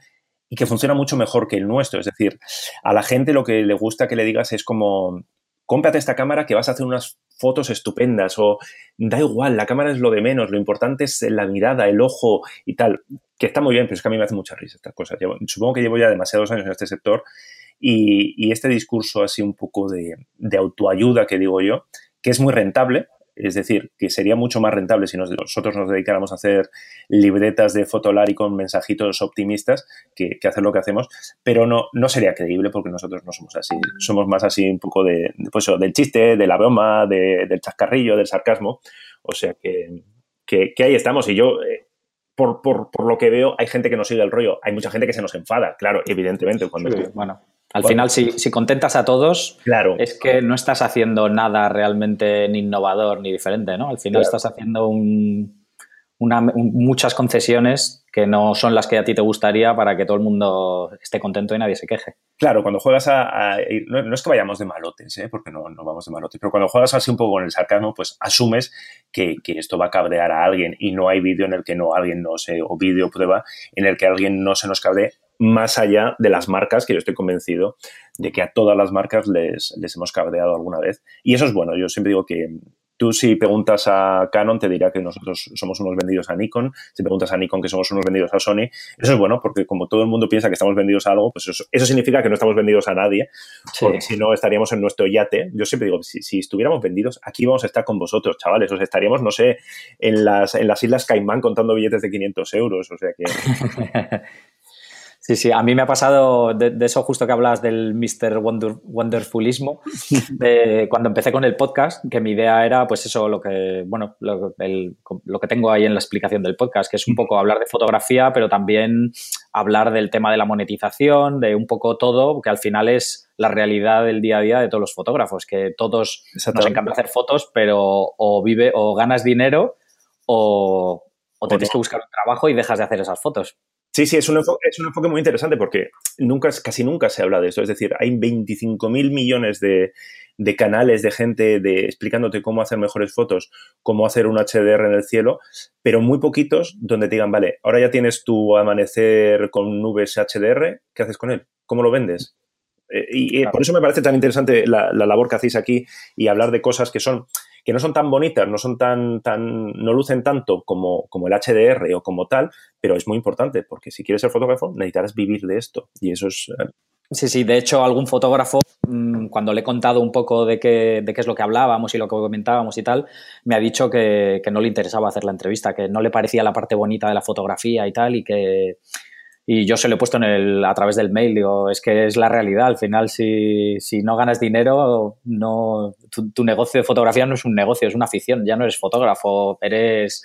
y que funciona mucho mejor que el nuestro. Es decir, a la gente lo que le gusta que le digas es como, cómprate esta cámara que vas a hacer unas fotos estupendas o da igual, la cámara es lo de menos, lo importante es la mirada, el ojo y tal, que está muy bien, pero es que a mí me hace mucha risa estas cosas. supongo que llevo ya demasiados años en este sector y, este discurso así un poco de, autoayuda que digo yo, que es muy rentable, es decir, que sería mucho más rentable si nosotros nos dedicáramos a hacer libretas de Fotolari con mensajitos optimistas que, hacer lo que hacemos, pero no, no sería creíble porque nosotros no somos así. Somos más así un poco de, pues del chiste, de la broma, del chascarrillo, del sarcasmo. O sea que, que, ahí estamos. Y yo, eh, por, por, por, lo que veo, hay gente que no sigue el rollo. Hay mucha gente que se nos enfada, claro, evidentemente. Cuando bueno. Al final, si, contentas a todos, claro. es que no estás haciendo nada realmente ni innovador ni diferente, ¿no? Al final estás haciendo muchas concesiones que no son las que a ti te gustaría para que todo el mundo esté contento y nadie se queje. Claro, cuando juegas a... no, es que vayamos de malotes, ¿eh? porque no, no, vamos de malotes, pero cuando juegas así un poco con el sarcasmo, pues asumes que, esto va a cabrear a alguien y no hay vídeo en el que no alguien no se... o vídeo prueba en el que alguien no se nos cabre más allá de las marcas, que yo estoy convencido de que a todas las marcas les, les hemos cabreado alguna vez. Y eso es bueno, yo siempre digo que Tú si preguntas a Canon te dirá que nosotros somos unos vendidos a Nikon, si preguntas a Nikon que somos unos vendidos a Sony, eso es bueno porque como todo el mundo piensa que estamos vendidos a algo, pues eso, eso significa que no estamos vendidos a nadie, porque si no estaríamos en nuestro yate. Yo siempre digo, si, si, estuviéramos vendidos, aquí vamos a estar con vosotros, chavales, o sea, estaríamos, no sé, en las, en las Islas Caimán contando billetes de 500 euros, o sea que... Sí, sí, a mí me ha pasado de, eso justo que hablas del Mr. Wonderfulismo, cuando empecé con el podcast, que mi idea era, pues eso, lo que, bueno, lo, lo, que tengo ahí en la explicación del podcast, que es un poco hablar de fotografía, pero también hablar del tema de la monetización, de un poco todo, que al final es la realidad del día a día de todos los fotógrafos, que todos nos encanta hacer fotos, pero o vive o ganas dinero o, o tienes que buscar un trabajo y dejas de hacer esas fotos. Sí, sí, es un, enfoque, es un enfoque muy interesante porque nunca, casi nunca se habla de esto. Es decir, hay 25 mil millones de, canales de gente de, explicándote cómo hacer mejores fotos, cómo hacer un HDR en el cielo, pero muy poquitos donde te digan, vale, ahora ya tienes tu amanecer con nubes HDR, ¿qué haces con él? ¿Cómo lo vendes? Eh, y por eso me parece tan interesante la, la labor que hacéis aquí y hablar de cosas que son que no son tan bonitas, no son tan, tan, no lucen tanto como, como el HDR o como tal, pero es muy importante porque si quieres ser fotógrafo necesitarás vivir de esto y eso es... Eh, sí, sí, de hecho algún fotógrafo, mm, cuando le he contado un poco de qué, de qué es lo que hablábamos y lo que comentábamos y tal, me ha dicho que, que no le interesaba hacer la entrevista, que no le parecía la parte bonita de la fotografía y tal y que, y yo se lo he puesto en el, a través del mail, digo, es que es la realidad. Al final, si, si no ganas dinero, no, tu, negocio de fotografía no es un negocio, es una afición. Ya no eres fotógrafo, eres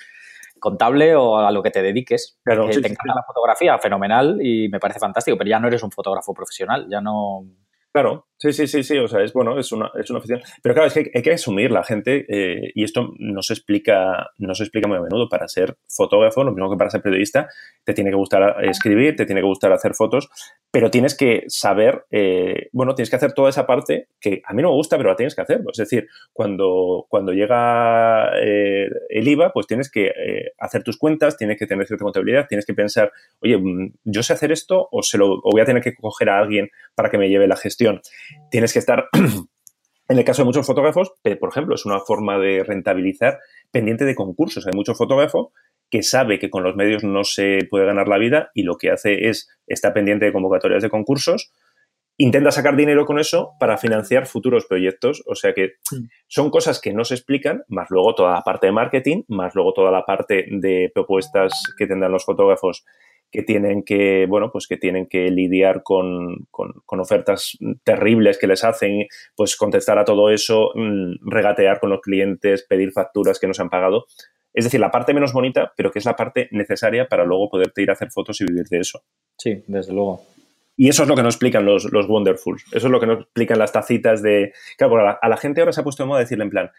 contable o a lo que te dediques. Pero te encanta la fotografía, fenomenal y me parece fantástico, pero ya no eres un fotógrafo profesional, ya no, Claro, sí, sí, sí, sí, o sea, es bueno, es una, es una afición. Pero claro, es que hay, que asumir la gente, eh, y esto no se explica, no se explica muy a menudo. Para ser fotógrafo, lo mismo que para ser periodista, te tiene que gustar escribir, te tiene que gustar hacer fotos, pero tienes que saber, eh, bueno, tienes que hacer toda esa parte que a mí no me gusta, pero la tienes que hacer. Es decir, cuando, cuando llega eh, el IVA, pues tienes que hacer tus cuentas, tienes que tener cierta contabilidad, tienes que pensar, oye, mm, yo sé hacer esto o, se lo, o voy a tener que coger a alguien para que me lleve la gestión Tienes que estar, en el caso de muchos fotógrafos, por ejemplo, es una forma de rentabilizar pendiente de concursos. Hay muchos fotógrafos que sabe que con los medios no se puede ganar la vida y lo que hace es, está pendiente de convocatorias de concursos, intenta sacar dinero con eso para financiar futuros proyectos. O sea que son cosas que no se explican, más luego toda la parte de marketing, más luego toda la parte de propuestas que tendrán los fotógrafos que tienen que, bueno, pues que tienen que lidiar con, con, ofertas terribles que les hacen, pues contestar a todo eso, mm, regatear con los clientes, pedir facturas que no se han pagado. Es decir, la parte menos bonita, pero que es la parte necesaria para luego poderte ir a hacer fotos y vivir de eso. Sí, desde luego. Y eso es lo que nos explican los, los Wonderfuls. Eso es lo que nos explican las tacitas de... Claro, a la, a la gente ahora se ha puesto de moda decirle en plan,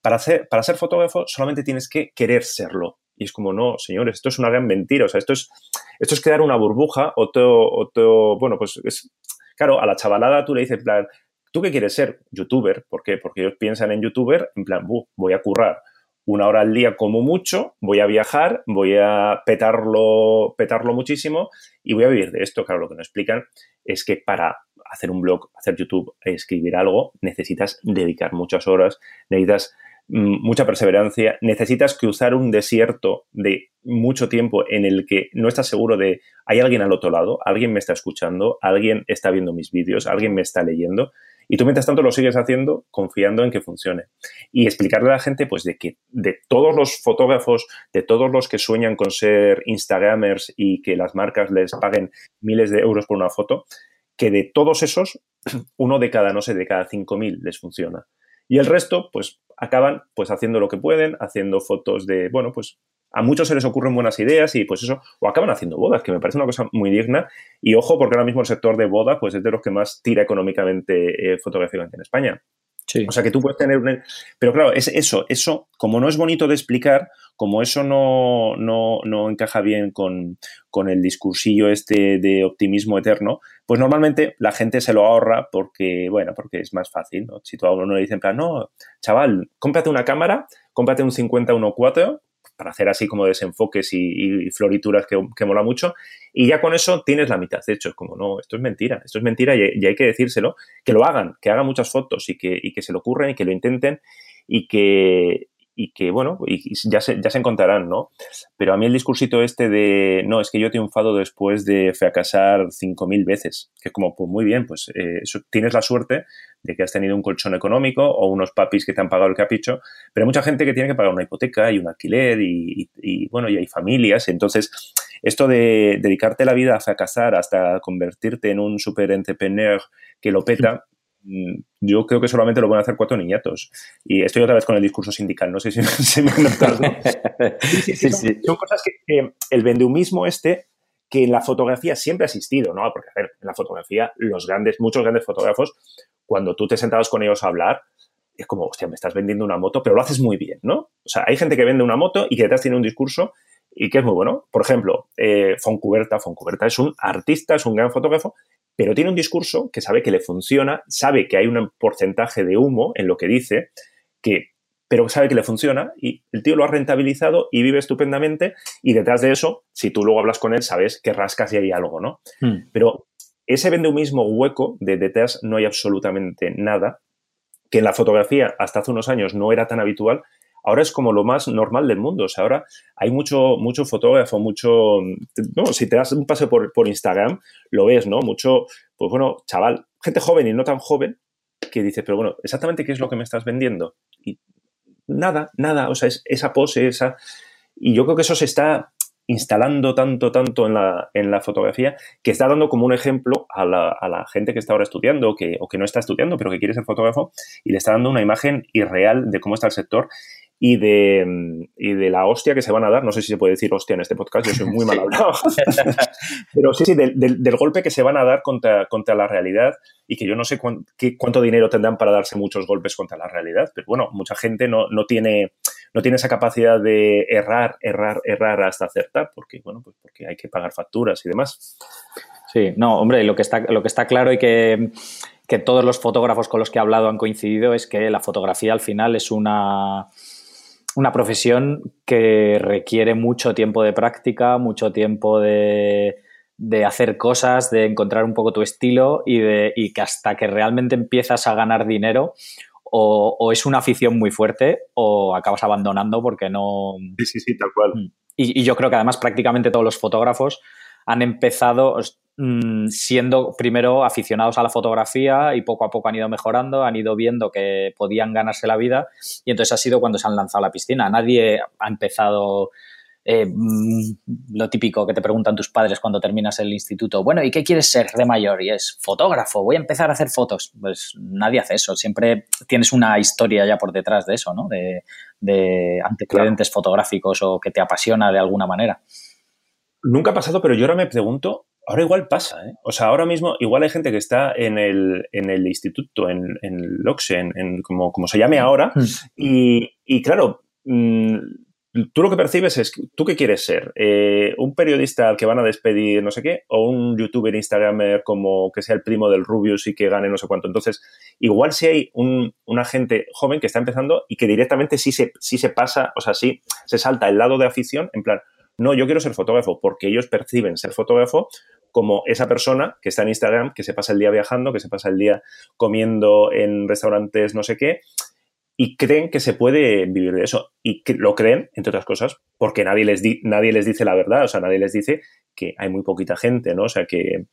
para, hacer, para ser fotógrafo solamente tienes que querer serlo. Y es como, no, señores, esto es una gran mentira. O sea, esto es, esto es crear una burbuja o todo, bueno, pues es, claro, a la chavalada tú le dices, en plan, ¿tú qué quieres ser? Youtuber. ¿Por qué? Porque ellos piensan en youtuber, en plan, voy a currar una hora al día como mucho, voy a viajar, voy a petarlo, petarlo muchísimo y voy a vivir de esto. Claro, lo que nos explican es que para hacer un blog, hacer YouTube, escribir algo, necesitas dedicar muchas horas, necesitas mucha perseverancia, necesitas cruzar un desierto de mucho tiempo en el que no estás seguro de hay alguien al otro lado, alguien me está escuchando, alguien está viendo mis vídeos, alguien me está leyendo y tú mientras tanto lo sigues haciendo confiando en que funcione. Y explicarle a la gente pues de que de todos los fotógrafos, de todos los que sueñan con ser Instagramers y que las marcas les paguen miles de euros por una foto, que de todos esos, uno de cada, no sé, de cada 5.000 les funciona. Y el resto, pues acaban pues haciendo lo que pueden, haciendo fotos de, bueno, pues a muchos se les ocurren buenas ideas y pues eso, o acaban haciendo bodas, que me parece una cosa muy digna. Y ojo, porque ahora mismo el sector de boda pues es de los que más tira económicamente eh, fotográficamente en España. O sea que tú puedes tener un... Pero claro, es eso, eso, como no es bonito de explicar, como eso no, no, no encaja bien con, con, el discursillo este de optimismo eterno, pues normalmente la gente se lo ahorra porque, bueno, porque es más fácil, Si tú a uno le dicen, no, chaval, cómprate una cámara, cómprate un 50 1.4, para hacer así como desenfoques y, florituras que, que, mola mucho. Y ya con eso tienes la mitad. De hecho, es como, no, esto es mentira, esto es mentira y, hay que decírselo. Que lo hagan, que hagan muchas fotos y que, y que se lo ocurren y que lo intenten y que, y que, bueno, y ya se, ya se encontrarán, ¿no? Pero a mí el discursito este de, no, es que yo he triunfado después de fracasar 5.000 veces, que es como, pues muy bien, pues eh, tienes la suerte de que has tenido un colchón económico o unos papis que te han pagado el capricho, pero hay mucha gente que tiene que pagar una hipoteca y un alquiler y, y bueno, y hay familias, entonces esto de dedicarte la vida a fracasar hasta convertirte en un super entrepreneur que lo peta, yo creo que solamente lo pueden hacer cuatro niñatos. Y estoy otra vez con el discurso sindical, no sé si, me notas. Sí, sí, sí, son, cosas que, el vendehumismo este, que en la fotografía siempre ha existido, ¿no? Porque, a ver, en la fotografía, los grandes, muchos grandes fotógrafos, cuando tú te sentabas con ellos a hablar, es como, hostia, me estás vendiendo una moto, pero lo haces muy bien, ¿no? O sea, hay gente que vende una moto y que detrás tiene un discurso y que es muy bueno. Por ejemplo, eh, Foncuberta, Foncuberta es un artista, es un gran fotógrafo pero tiene un discurso que sabe que le funciona, sabe que hay un porcentaje de humo en lo que dice, que, pero sabe que le funciona y el tío lo ha rentabilizado y vive estupendamente y detrás de eso, si tú luego hablas con él, sabes que rascas y hay algo, ¿no? Hmm. Pero ese vende un mismo hueco de detrás no hay absolutamente nada, que en la fotografía hasta hace unos años no era tan habitual ahora es como lo más normal del mundo. O sea, ahora hay mucho, mucho fotógrafo, mucho. No, si te das un pase por, Instagram, lo ves, ¿no? Mucho, pues bueno, chaval, gente joven y no tan joven, que dice, pero bueno, exactamente qué es lo que me estás vendiendo. Y nada, nada, o sea, es esa pose, esa. Y yo creo que eso se está instalando tanto, tanto en la, en la fotografía, que está dando como un ejemplo a la, a la gente que está ahora estudiando que, o que no está estudiando, pero que quiere ser fotógrafo, y le está dando una imagen irreal de cómo está el sector y de, mm, y de la hostia que se van a dar. No sé si se puede decir hostia en este podcast, yo soy muy mal hablado. Pero sí, sí, del, del, golpe que se van a dar contra, contra la realidad y que yo no sé qué, cuánto dinero tendrán para darse muchos golpes contra la realidad. Pero bueno, mucha gente no, no, tiene, no tiene esa capacidad de errar, errar, errar hasta acertar, porque, bueno, pues porque hay que pagar facturas y demás. Sí, no, hombre, lo que está, lo que está claro y que que todos los fotógrafos con los que he hablado han coincidido es que la fotografía al final es una, una profesión que requiere mucho tiempo de práctica, mucho tiempo de, hacer cosas, de encontrar un poco tu estilo y, de, que hasta que realmente empiezas a ganar dinero o, es una afición muy fuerte o acabas abandonando porque no... Sí, sí, sí, tal cual. Mm. y yo creo que además prácticamente todos los fotógrafos han empezado, Mm, siendo primero aficionados a la fotografía y poco a poco han ido mejorando, han ido viendo que podían ganarse la vida y entonces ha sido cuando se han lanzado a la piscina. Nadie ha empezado eh, mm, lo típico que te preguntan tus padres cuando terminas el instituto. Bueno, ¿y qué quieres ser de mayor? Y es fotógrafo, voy a empezar a hacer fotos. Pues nadie hace eso, siempre tienes una historia ya por detrás de eso, ¿no? De, antecedentes fotográficos o que te apasiona de alguna manera. Nunca ha pasado, pero yo ahora me pregunto Ahora igual pasa, ¿eh? O sea, ahora mismo igual hay gente que está en el, en el instituto, en, en LOXE, en, como, como, se llame ahora, mm. y, y claro, mm, tú lo que percibes es, ¿tú qué quieres ser? Eh, ¿Un periodista al que van a despedir no sé qué? ¿O un youtuber, instagramer como que sea el primo del Rubius y que gane no sé cuánto? Entonces, igual si hay un, una gente joven que está empezando y que directamente sí se, sí se pasa, o sea, sí se salta el lado de afición, en plan, no, yo quiero ser fotógrafo, porque ellos perciben ser fotógrafo como esa persona que está en Instagram, que se pasa el día viajando, que se pasa el día comiendo en restaurantes no sé qué, y creen que se puede vivir de eso. Y lo creen, entre otras cosas, porque nadie les, nadie les dice la verdad, o sea, nadie les dice que hay muy poquita gente, ¿no? O sea, que,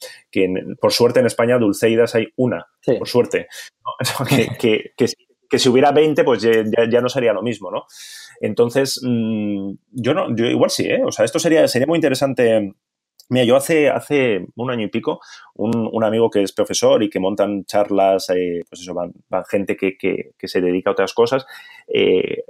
por suerte en España Dulceidas hay una, por suerte. que, que, si hubiera 20, pues ya, no sería lo mismo, ¿no? Entonces, mm, yo no, yo igual sí, ¿eh? O sea, esto sería, sería muy interesante Mira, yo hace, hace un año y pico, un, amigo que es profesor y que montan charlas, eh, pues eso, van, gente que, se dedica a otras cosas, eh,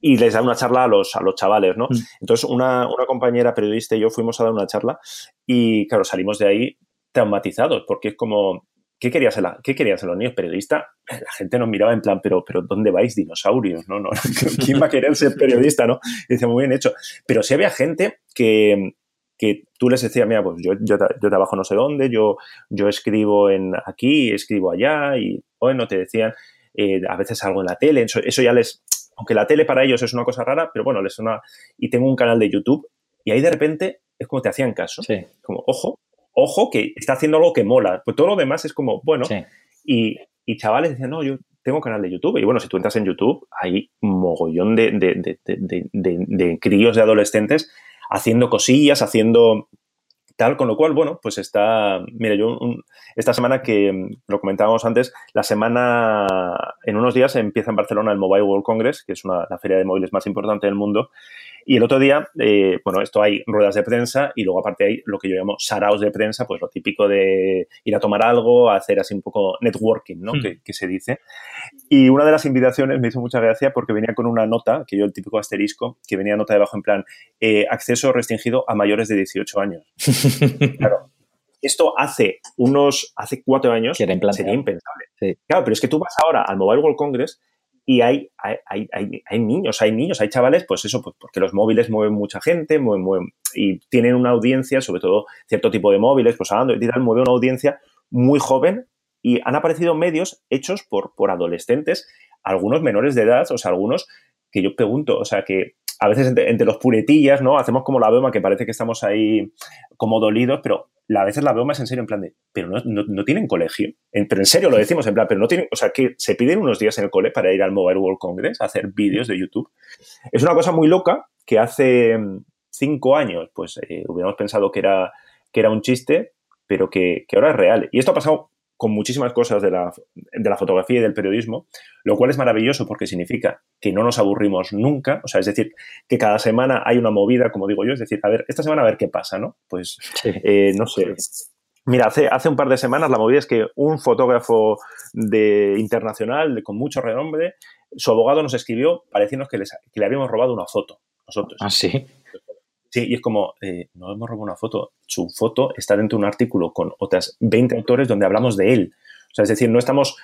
y les da una charla a los, a los chavales, ¿no? Mm. Entonces, una, compañera periodista y yo fuimos a dar una charla y, claro, salimos de ahí traumatizados, porque es como, ¿qué querías ser, ¿qué querían ser los niños? Periodista, la gente nos miraba en plan, pero, pero ¿dónde vais, dinosaurios? ¿no? no ¿Quién va a querer ser periodista? ¿no? Y dice, muy bien hecho. Pero sí había gente que, que tú les decías, mira, pues yo, yo, trabajo no sé dónde, yo, yo escribo en aquí, escribo allá, y bueno, te decían, eh, a veces algo en la tele, eso, ya les, aunque la tele para ellos es una cosa rara, pero bueno, les suena, y tengo un canal de YouTube, y ahí de repente es como te hacían caso. Como, ojo, ojo, que está haciendo algo que mola. Pues todo lo demás es como, bueno, y, y chavales decían, no, yo tengo canal de YouTube. Y bueno, si tú entras en YouTube, hay un mogollón de, de, de, de, críos de adolescentes haciendo cosillas, haciendo tal, con lo cual, bueno, pues está, mira, yo esta semana que lo comentábamos antes, la semana, en unos días empieza en Barcelona el Mobile World Congress, que es una, la feria de móviles más importante del mundo, y el otro día, eh, bueno, esto hay ruedas de prensa y luego aparte hay lo que yo llamo saraos de prensa, pues lo típico de ir a tomar algo, hacer así un poco networking, ¿no? Hmm. Que, se dice. Y una de las invitaciones me hizo mucha gracia porque venía con una nota, que yo el típico asterisco, que venía nota debajo en plan, eh, acceso restringido a mayores de 18 años. claro. Esto hace unos, hace cuatro años sería impensable. Claro, pero es que tú vas ahora al Mobile World Congress y hay, hay, hay, hay, niños, hay niños, hay chavales, pues eso, pues porque los móviles mueven mucha gente, mueven, y tienen una audiencia, sobre todo cierto tipo de móviles, pues hablando y tal, mueve una audiencia muy joven y han aparecido medios hechos por, por adolescentes, algunos menores de edad, o sea, algunos que yo pregunto, o sea, que a veces entre, los puretillas, ¿no? Hacemos como la broma que parece que estamos ahí como dolidos, pero a veces la veo más en serio, en plan de, pero no, no, tienen colegio. en serio lo decimos, en plan, pero no tienen, o sea, que se piden unos días en el cole para ir al Mobile World Congress a hacer vídeos de YouTube. Es una cosa muy loca que hace mm, cinco años, pues eh, hubiéramos pensado que era, que era un chiste, pero que ahora es real. Y esto ha pasado con muchísimas cosas de la, de la, fotografía y del periodismo, lo cual es maravilloso porque significa que no nos aburrimos nunca, o sea, es decir, que cada semana hay una movida, como digo yo, es decir, a ver, esta semana a ver qué pasa, ¿no? Pues, eh, no sé. Mira, hace, hace un par de semanas la movida es que un fotógrafo de, internacional con mucho renombre, su abogado nos escribió pareciéndonos que, que le habíamos robado una foto nosotros. Ah, sí. Sí, y es como, eh, no hemos robado una foto, su foto está dentro de un artículo con otras 20 autores donde hablamos de él. O sea, es decir, no estamos,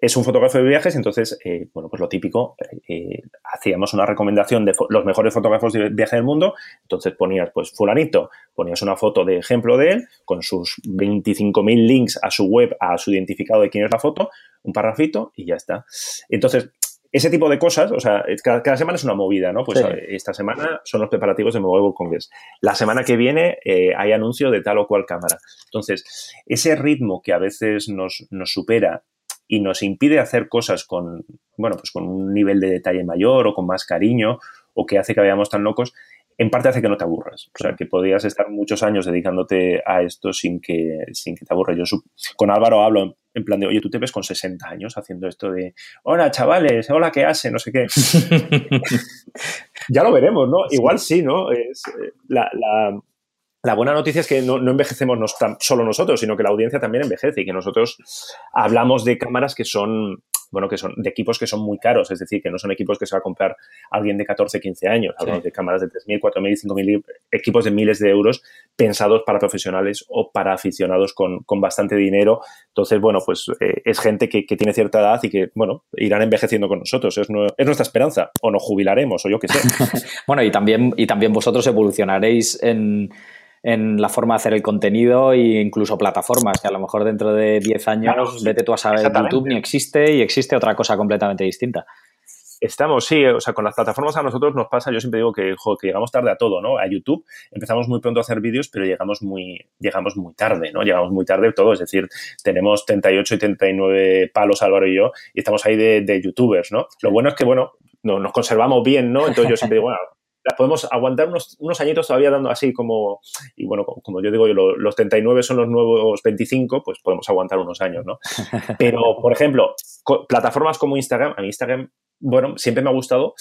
es un fotógrafo de viajes, entonces, eh, bueno, pues lo típico, eh, hacíamos una recomendación de los mejores fotógrafos de viaje del mundo, entonces ponías, pues, fulanito, ponías una foto de ejemplo de él, con sus 25.000 links a su web, a su identificado de quién es la foto, un parrafito y ya está. Entonces, ese tipo de cosas, o sea, cada, semana es una movida, ¿no? Pues eh, esta semana son los preparativos de Mobile World Congress. La semana que viene eh, hay anuncio de tal o cual cámara. Entonces, ese ritmo que a veces nos, nos supera y nos impide hacer cosas con, bueno, pues con un nivel de detalle mayor o con más cariño o que hace que vayamos tan locos, en parte hace que no te aburras. O sea, que podrías estar muchos años dedicándote a esto sin que, sin que te aburras. Yo con Álvaro hablo en plan de, oye, tú te ves con 60 años haciendo esto de, hola chavales, hola, ¿qué hace? No sé qué. ya lo veremos, ¿no? Igual sí, ¿no? Es, eh, la, la, buena noticia es que no, no envejecemos no solo nosotros, sino que la audiencia también envejece y que nosotros hablamos de cámaras que son bueno, que son de equipos que son muy caros, es decir, que no son equipos que se va a comprar alguien de 14, 15 años, hablamos de cámaras de 3.000, 4.000, 5.000, equipos de miles de euros pensados para profesionales o para aficionados con, bastante dinero. Entonces, bueno, pues eh, es gente que, tiene cierta edad y que, bueno, irán envejeciendo con nosotros. Es, es nuestra esperanza. O nos jubilaremos, o yo qué sé. bueno, y también, y también vosotros evolucionaréis en en la forma de hacer el contenido e incluso plataformas, que a lo mejor dentro de 10 años, vete tú a saber, YouTube ni existe y existe otra cosa completamente distinta. Estamos, sí, o sea, con las plataformas a nosotros nos pasa, yo siempre digo que, que llegamos tarde a todo, ¿no? A YouTube empezamos muy pronto a hacer vídeos, pero llegamos muy, llegamos muy tarde, ¿no? Llegamos muy tarde todo, es decir, tenemos 38 y 39 palos Álvaro y yo y estamos ahí de, de youtubers, ¿no? Lo bueno es que, bueno, no, nos conservamos bien, ¿no? Entonces yo siempre digo, bueno, podemos aguantar unos, unos, añitos todavía dando así como, y bueno, como yo digo, los 39 son los nuevos 25, pues podemos aguantar unos años, ¿no? Pero, por ejemplo, plataformas como Instagram, a mí Instagram, bueno, siempre me ha gustado,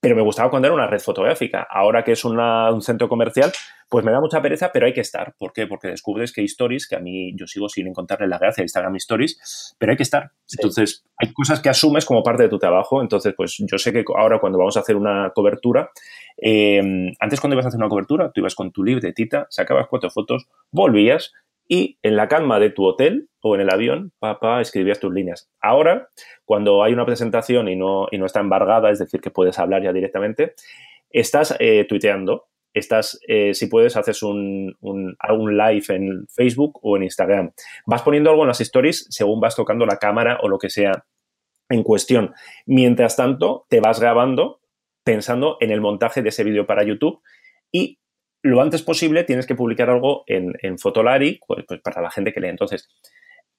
pero me gustaba cuando era una red fotográfica. Ahora que es un centro comercial, pues me da mucha pereza, pero hay que estar. ¿Por qué? Porque descubres que hay stories, que a mí yo sigo sin encontrarle la gracia a Instagram Stories, pero hay que estar. Entonces, hay cosas que asumes como parte de tu trabajo. Entonces, pues yo sé que ahora cuando vamos a hacer una cobertura, em, antes cuando ibas a hacer una cobertura, tú ibas con tu libretita, sacabas cuatro fotos, volvías y en la calma de tu hotel o en el avión, papá, escribías tus líneas. Ahora, cuando hay una presentación y no, y no está embargada, es decir, que puedes hablar ya directamente, estás eh, tuiteando, estás, eh, si puedes, haces un, un, live en Facebook o en Instagram. Vas poniendo algo en las stories según vas tocando la cámara o lo que sea. en cuestión. Mientras tanto, te vas grabando pensando en el montaje de ese vídeo para YouTube y lo antes posible tienes que publicar algo en, en Fotolari, pues, pues, para la gente que lee. Entonces,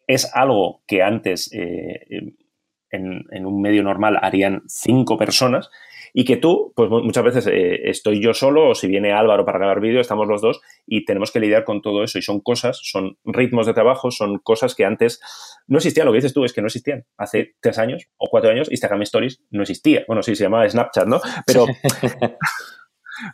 es algo que antes eh, en, un medio normal harían cinco personas y que tú, pues muchas veces eh, estoy yo solo o si viene Álvaro para grabar vídeo, estamos los dos y tenemos que lidiar con todo eso y son cosas, son ritmos de trabajo, son cosas que antes no existían. Lo que dices tú es que no existían. Hace tres años o cuatro años Instagram Stories no existía. Bueno, sí, se llamaba Snapchat, ¿no? Pero...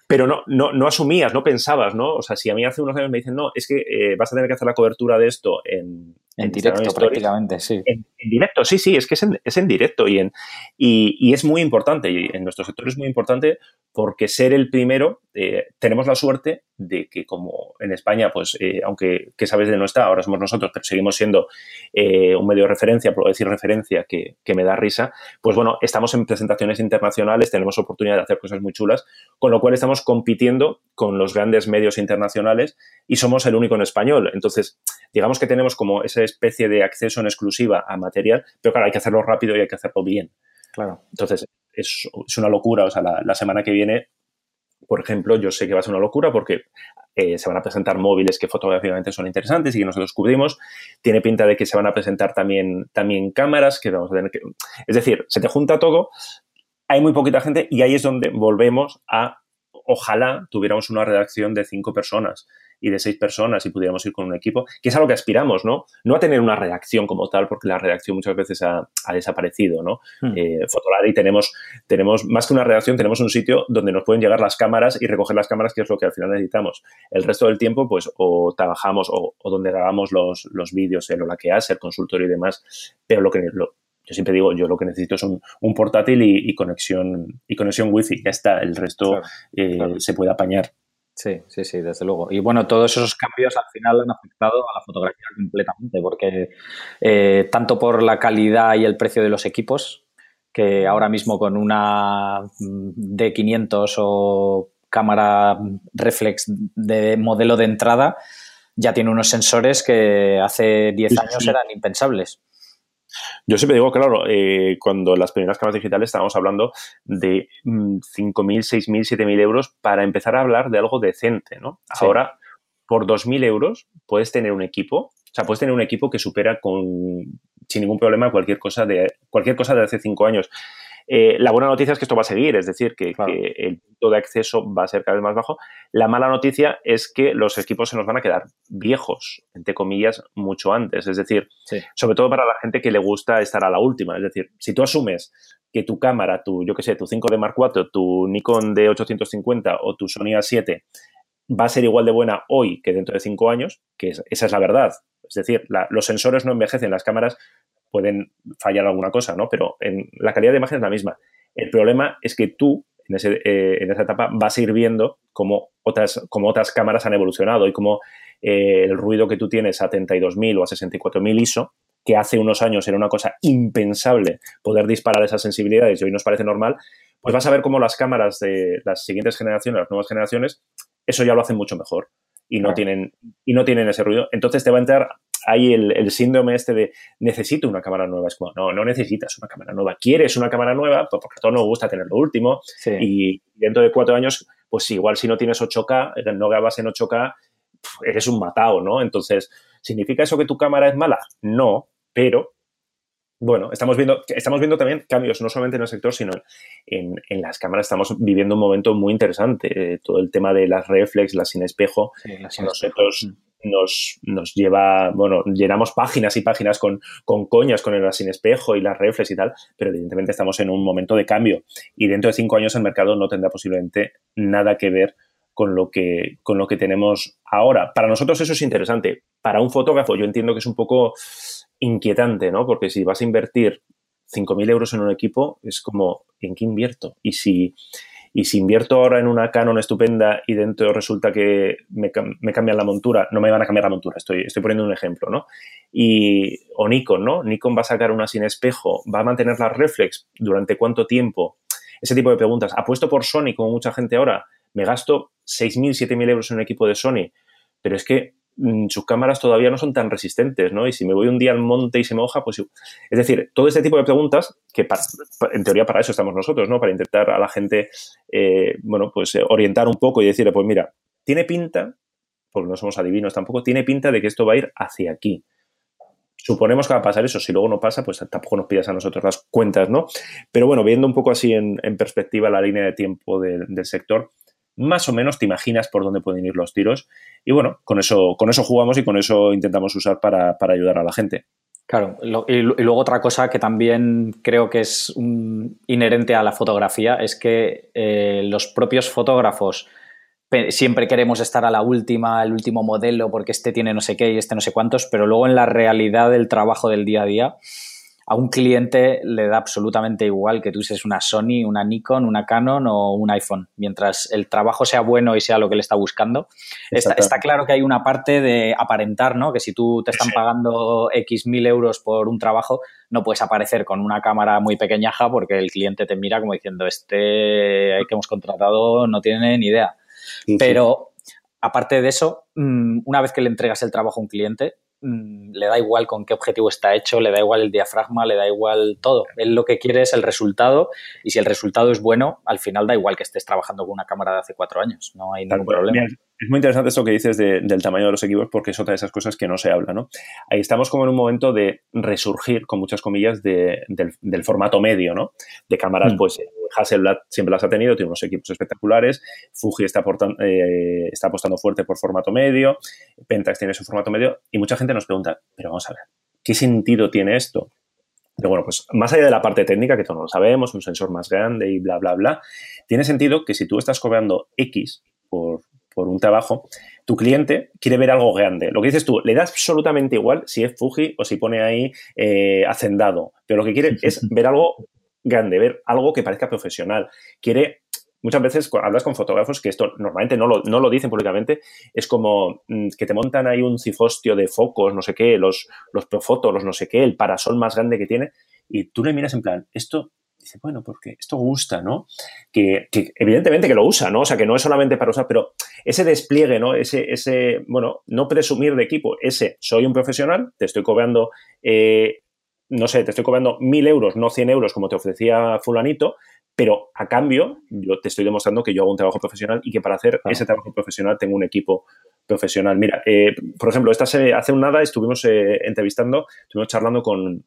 pero no, no, no, asumías, no pensabas, ¿no? O sea, si a mí hace unos años me dicen, no, es que eh, vas a tener que hacer la cobertura de esto en, en, directo prácticamente, sí. En, directo, sí, sí, es que es en, es en directo y, en, y, y, es muy importante, y en nuestro sector es muy importante porque ser el primero, eh, tenemos la suerte de que como en España, pues eh, aunque que sabes de no está, ahora somos nosotros, pero seguimos siendo eh, un medio de referencia, por decir referencia, que, que, me da risa, pues bueno, estamos en presentaciones internacionales, tenemos oportunidad de hacer cosas muy chulas, con lo cual estamos compitiendo con los grandes medios internacionales y somos el único en español. Entonces, digamos que tenemos como esa especie de acceso en exclusiva a material, pero claro, hay que hacerlo rápido y hay que hacerlo bien. Claro. Entonces, es, una locura. O sea, la, semana que viene, por ejemplo, yo sé que va a ser una locura porque eh, se van a presentar móviles que fotográficamente son interesantes y que nosotros cubrimos. Tiene pinta de que se van a presentar también, también cámaras que vamos a tener que... Es decir, se te junta todo, hay muy poquita gente y ahí es donde volvemos a... Ojalá tuviéramos una redacción de cinco personas y de seis personas y pudiéramos ir con un equipo, que es a lo que aspiramos, ¿no? No a tener una redacción como tal, porque la redacción muchas veces ha, desaparecido, ¿no? Hmm. Eh, Fotolari tenemos, tenemos, más que una redacción, tenemos un sitio donde nos pueden llegar las cámaras y recoger las cámaras, que es lo que al final necesitamos. El resto del tiempo, pues, o trabajamos o, donde grabamos los, los vídeos en la que hace, el consultorio y demás, pero lo que, yo siempre digo, yo lo que necesito es un, portátil y, conexión y conexión wifi. Ya está, el resto eh, se puede apañar. Sí, sí, sí, desde luego. Y bueno, todos esos cambios al final han afectado a la fotografía completamente, porque eh, tanto por la calidad y el precio de los equipos, que ahora mismo con una mm, D500 o cámara reflex de modelo de entrada, ya tiene unos sensores que hace 10 años eran impensables. Yo siempre digo, claro, eh, cuando las primeras cámaras digitales estábamos hablando de 5.000, 6.000, 7.000 euros para empezar a hablar de algo decente, ¿no? Ahora, por 2.000 euros puedes tener un equipo, o sea, puedes tener un equipo que supera con, sin ningún problema cualquier cosa de, cualquier cosa de hace 5 años. Eh, la buena noticia es que esto va a seguir, es decir, que, el punto de acceso va a ser cada vez más bajo. La mala noticia es que los equipos se nos van a quedar viejos, entre comillas, mucho antes. Es decir, sobre todo para la gente que le gusta estar a la última. Es decir, si tú asumes que tu cámara, tu, yo qué sé, tu 5D Mark IV, tu Nikon D850 o tu Sony A7 va a ser igual de buena hoy que dentro de cinco años, que esa es la verdad. Es decir, los sensores no envejecen, las cámaras pueden fallar alguna cosa, ¿no? Pero en la calidad de imagen es la misma. El problema es que tú, en, ese, eh, en esa etapa, vas a ir viendo cómo otras, cómo otras cámaras han evolucionado y cómo eh, el ruido que tú tienes a 32.000 o a 64.000 ISO, que hace unos años era una cosa impensable poder disparar esas sensibilidades y hoy nos parece normal, pues vas a ver cómo las cámaras de las siguientes generaciones, las nuevas generaciones, eso ya lo hacen mucho mejor y no, tienen, y no tienen ese ruido. Entonces te va a entrar hay el, síndrome este de necesito una cámara nueva. Es como, no, no necesitas una cámara nueva. Quieres una cámara nueva, pues porque a todos nos gusta tener lo último. Y dentro de cuatro años, pues igual si no tienes 8K, eh, no grabas en 8K, eres un matado, ¿no? Entonces, ¿significa eso que tu cámara es mala? No, pero bueno, estamos viendo, estamos viendo también cambios, no solamente en el sector, sino en, las cámaras. Estamos viviendo un momento muy interesante. Eh, todo el tema de las reflex, las sin espejo. las sin nosotros, mm nos, nos lleva, bueno, llenamos páginas y páginas con, con coñas, con el sin espejo y las reflex y tal, pero evidentemente estamos en un momento de cambio y dentro de cinco años el mercado no tendrá posiblemente nada que ver con lo que, con lo que tenemos ahora. Para nosotros eso es interesante. Para un fotógrafo yo entiendo que es un poco inquietante, ¿no? Porque si vas a invertir 5.000 euros en un equipo, es como, ¿en qué invierto? Y si, y si invierto ahora en una Canon estupenda y dentro resulta que me, cambian la montura, no me van a cambiar la montura, estoy, estoy poniendo un ejemplo, ¿no? Y, o Nikon, ¿no? Nikon va a sacar una sin espejo, va a mantener la reflex durante cuánto tiempo, ese tipo de preguntas. Apuesto por Sony, como mucha gente ahora, me gasto 6.000, 7.000 euros en un equipo de Sony, pero es que mm, sus cámaras todavía no son tan resistentes, ¿no? Y si me voy un día al monte y se me moja, pues... Es decir, todo este tipo de preguntas, que en teoría para eso estamos nosotros, ¿no? Para intentar a la gente, eh, bueno, pues eh, orientar un poco y decirle, pues mira, tiene pinta, porque no somos adivinos tampoco, tiene pinta de que esto va a ir hacia aquí. Suponemos que va a pasar eso. Si luego no pasa, pues tampoco nos pidas a nosotros las cuentas, ¿no? Pero bueno, viendo un poco así en, perspectiva la línea de tiempo del sector, más o menos te imaginas por dónde pueden ir los tiros. Y bueno, con eso, con eso jugamos y con eso intentamos usar para, ayudar a la gente. Claro, y, luego otra cosa que también creo que es inherente a la fotografía es que eh, los propios fotógrafos siempre queremos estar a la última, el último modelo, porque este tiene no sé qué y este no sé cuántos, pero luego en la realidad del trabajo del día a día, a un cliente le da absolutamente igual que tú uses una Sony, una Nikon, una Canon o un iPhone. Mientras el trabajo sea bueno y sea lo que le está buscando, está, claro que hay una parte de aparentar, ¿no? Que si tú te están pagando X mil euros por un trabajo, no puedes aparecer con una cámara muy pequeñaja porque el cliente te mira como diciendo, este que hemos contratado no tiene ni idea. Pero aparte de eso, mm, una vez que le entregas el trabajo a un cliente, mm, le da igual con qué objetivo está hecho, le da igual el diafragma, le da igual todo. Él lo que quiere es el resultado y si el resultado es bueno, al final da igual que estés trabajando con una cámara de hace cuatro años, no hay ningún problema. Es muy interesante esto que dices del tamaño de los equipos porque es otra de esas cosas que no se habla, ¿no? Ahí estamos como en un momento de resurgir, con muchas comillas, del, formato medio, ¿no? De cámaras, mm. pues Hasselblad siempre las ha tenido, tiene unos equipos espectaculares, Fuji está, eh, está apostando fuerte por formato medio, Pentax tiene su formato medio y mucha gente nos pregunta, pero vamos a ver, ¿qué sentido tiene esto? Pero bueno, pues más allá de la parte técnica, que todos lo sabemos, un sensor más grande y bla, bla, bla, tiene sentido que si tú estás cobrando X por, por un trabajo, tu cliente quiere ver algo grande. Lo que dices tú, le da absolutamente igual si es Fuji o si pone ahí eh, hacendado, pero lo que quiere es ver algo grande, ver algo que parezca profesional. Quiere, muchas veces hablas con fotógrafos que esto normalmente no lo, no lo dicen públicamente, es como mm, que te montan ahí un cifostio de focos, no sé qué, los, los profotos, los no sé qué, el parasol más grande que tiene, y tú le miras en plan, esto dice, bueno, porque esto gusta, ¿no? Que, evidentemente que lo usa, ¿no? O sea, que no es solamente para usar, pero ese despliegue, ¿no? Ese, ese bueno, no presumir de equipo, ese, soy un profesional, te estoy cobrando, eh, no sé, te estoy cobrando mil euros, no 100 euros como te ofrecía fulanito, pero a cambio yo te estoy demostrando que yo hago un trabajo profesional y que para hacer ese trabajo profesional tengo un equipo profesional. Mira, eh, por ejemplo, esta hace un nada estuvimos eh, entrevistando, estuvimos charlando con,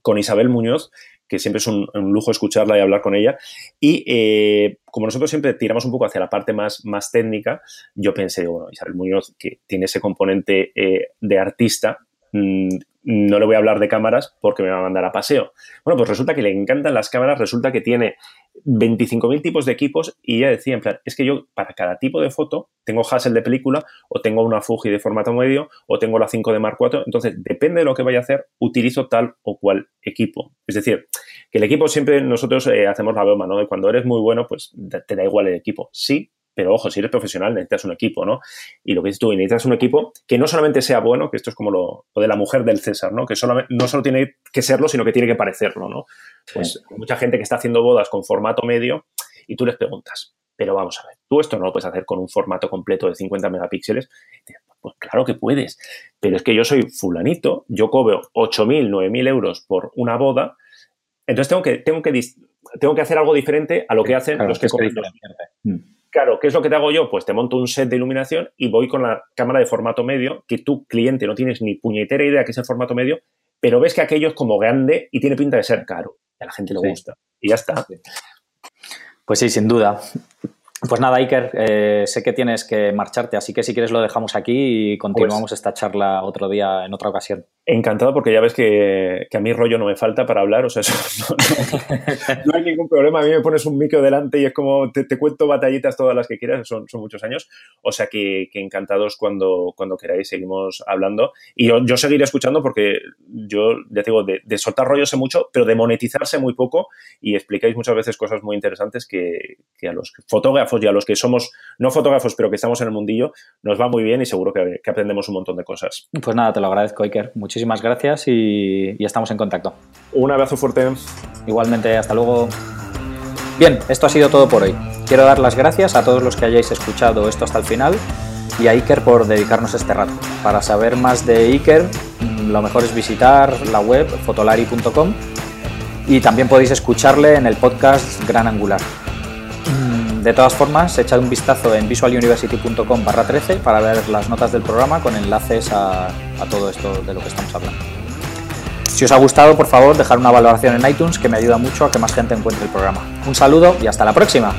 con Isabel Muñoz, que siempre es un, lujo escucharla y hablar con ella. Y eh, como nosotros siempre tiramos un poco hacia la parte más, más técnica, yo pensé, bueno, Isabel Muñoz, que tiene ese componente eh, de artista, mm, no le voy a hablar de cámaras porque me va a mandar a paseo. Bueno, pues resulta que le encantan las cámaras, resulta que tiene 25.000 tipos de equipos y ella decía, en plan, es que yo para cada tipo de foto tengo Hassel de película o tengo una Fuji de formato medio o tengo la 5 de Mark IV, entonces depende de lo que vaya a hacer, utilizo tal o cual equipo. Es decir, que el equipo siempre nosotros eh, hacemos la broma, ¿no? De cuando eres muy bueno, pues te da igual el equipo. Sí, pero ojo, si eres profesional necesitas un equipo, ¿no? Y lo que dices tú, necesitas un equipo que no solamente sea bueno, que esto es como lo, de la mujer del César, ¿no? Que no solo tiene que serlo, sino que tiene que parecerlo, ¿no? Pues hay mucha gente que está haciendo bodas con formato medio y tú les preguntas, pero vamos a ver, tú esto no lo puedes hacer con un formato completo de 50 megapíxeles. Pues claro que puedes, pero es que yo soy fulanito, yo cobro 8.000, 9.000 euros por una boda, entonces tengo que, tengo que, tengo que hacer algo diferente a lo que hacen los que cobran. Claro, ¿qué es lo que te hago yo? Pues te monto un set de iluminación y voy con la cámara de formato medio, que tu cliente no tienes ni puñetera idea que es el formato medio, pero ves que aquello es como grande y tiene pinta de ser caro. Y a la gente le gusta. Y ya está. Pues sí, sin duda. Pues nada, Iker, eh, sé que tienes que marcharte, así que si quieres lo dejamos aquí y continuamos pues esta charla otro día, en otra ocasión. Encantado, porque ya ves que, a mí rollo no me falta para hablar, o sea, no, hay ningún problema. A mí me pones un micro delante y es como te, cuento batallitas todas las que quieras, son, son muchos años. O sea que, encantados cuando, cuando queráis, seguimos hablando. Y yo, seguiré escuchando porque yo, ya te digo, de, de soltar rollo sé mucho, pero de monetizarse muy poco y explicáis muchas veces cosas muy interesantes que, que a los fotógrafos y a los que somos no fotógrafos, pero que estamos en el mundillo, nos va muy bien y seguro que, aprendemos un montón de cosas. Pues nada, te lo agradezco, Iker. Muchísimas gracias y, y estamos en contacto. Un abrazo fuerte. Igualmente, hasta luego. Bien, esto ha sido todo por hoy. Quiero dar las gracias a todos los que hayáis escuchado esto hasta el final y a Iker por dedicarnos este rato. Para saber más de Iker, mm, lo mejor es visitar la web fotolari.com y también podéis escucharle en el podcast Gran Angular. De todas formas, echad un vistazo en visualuniversity.com barra 13 para ver las notas del programa con enlaces a, a todo esto de lo que estamos hablando. Si os ha gustado, por favor, dejar una valoración en iTunes que me ayuda mucho a que más gente encuentre el programa. Un saludo y hasta la próxima.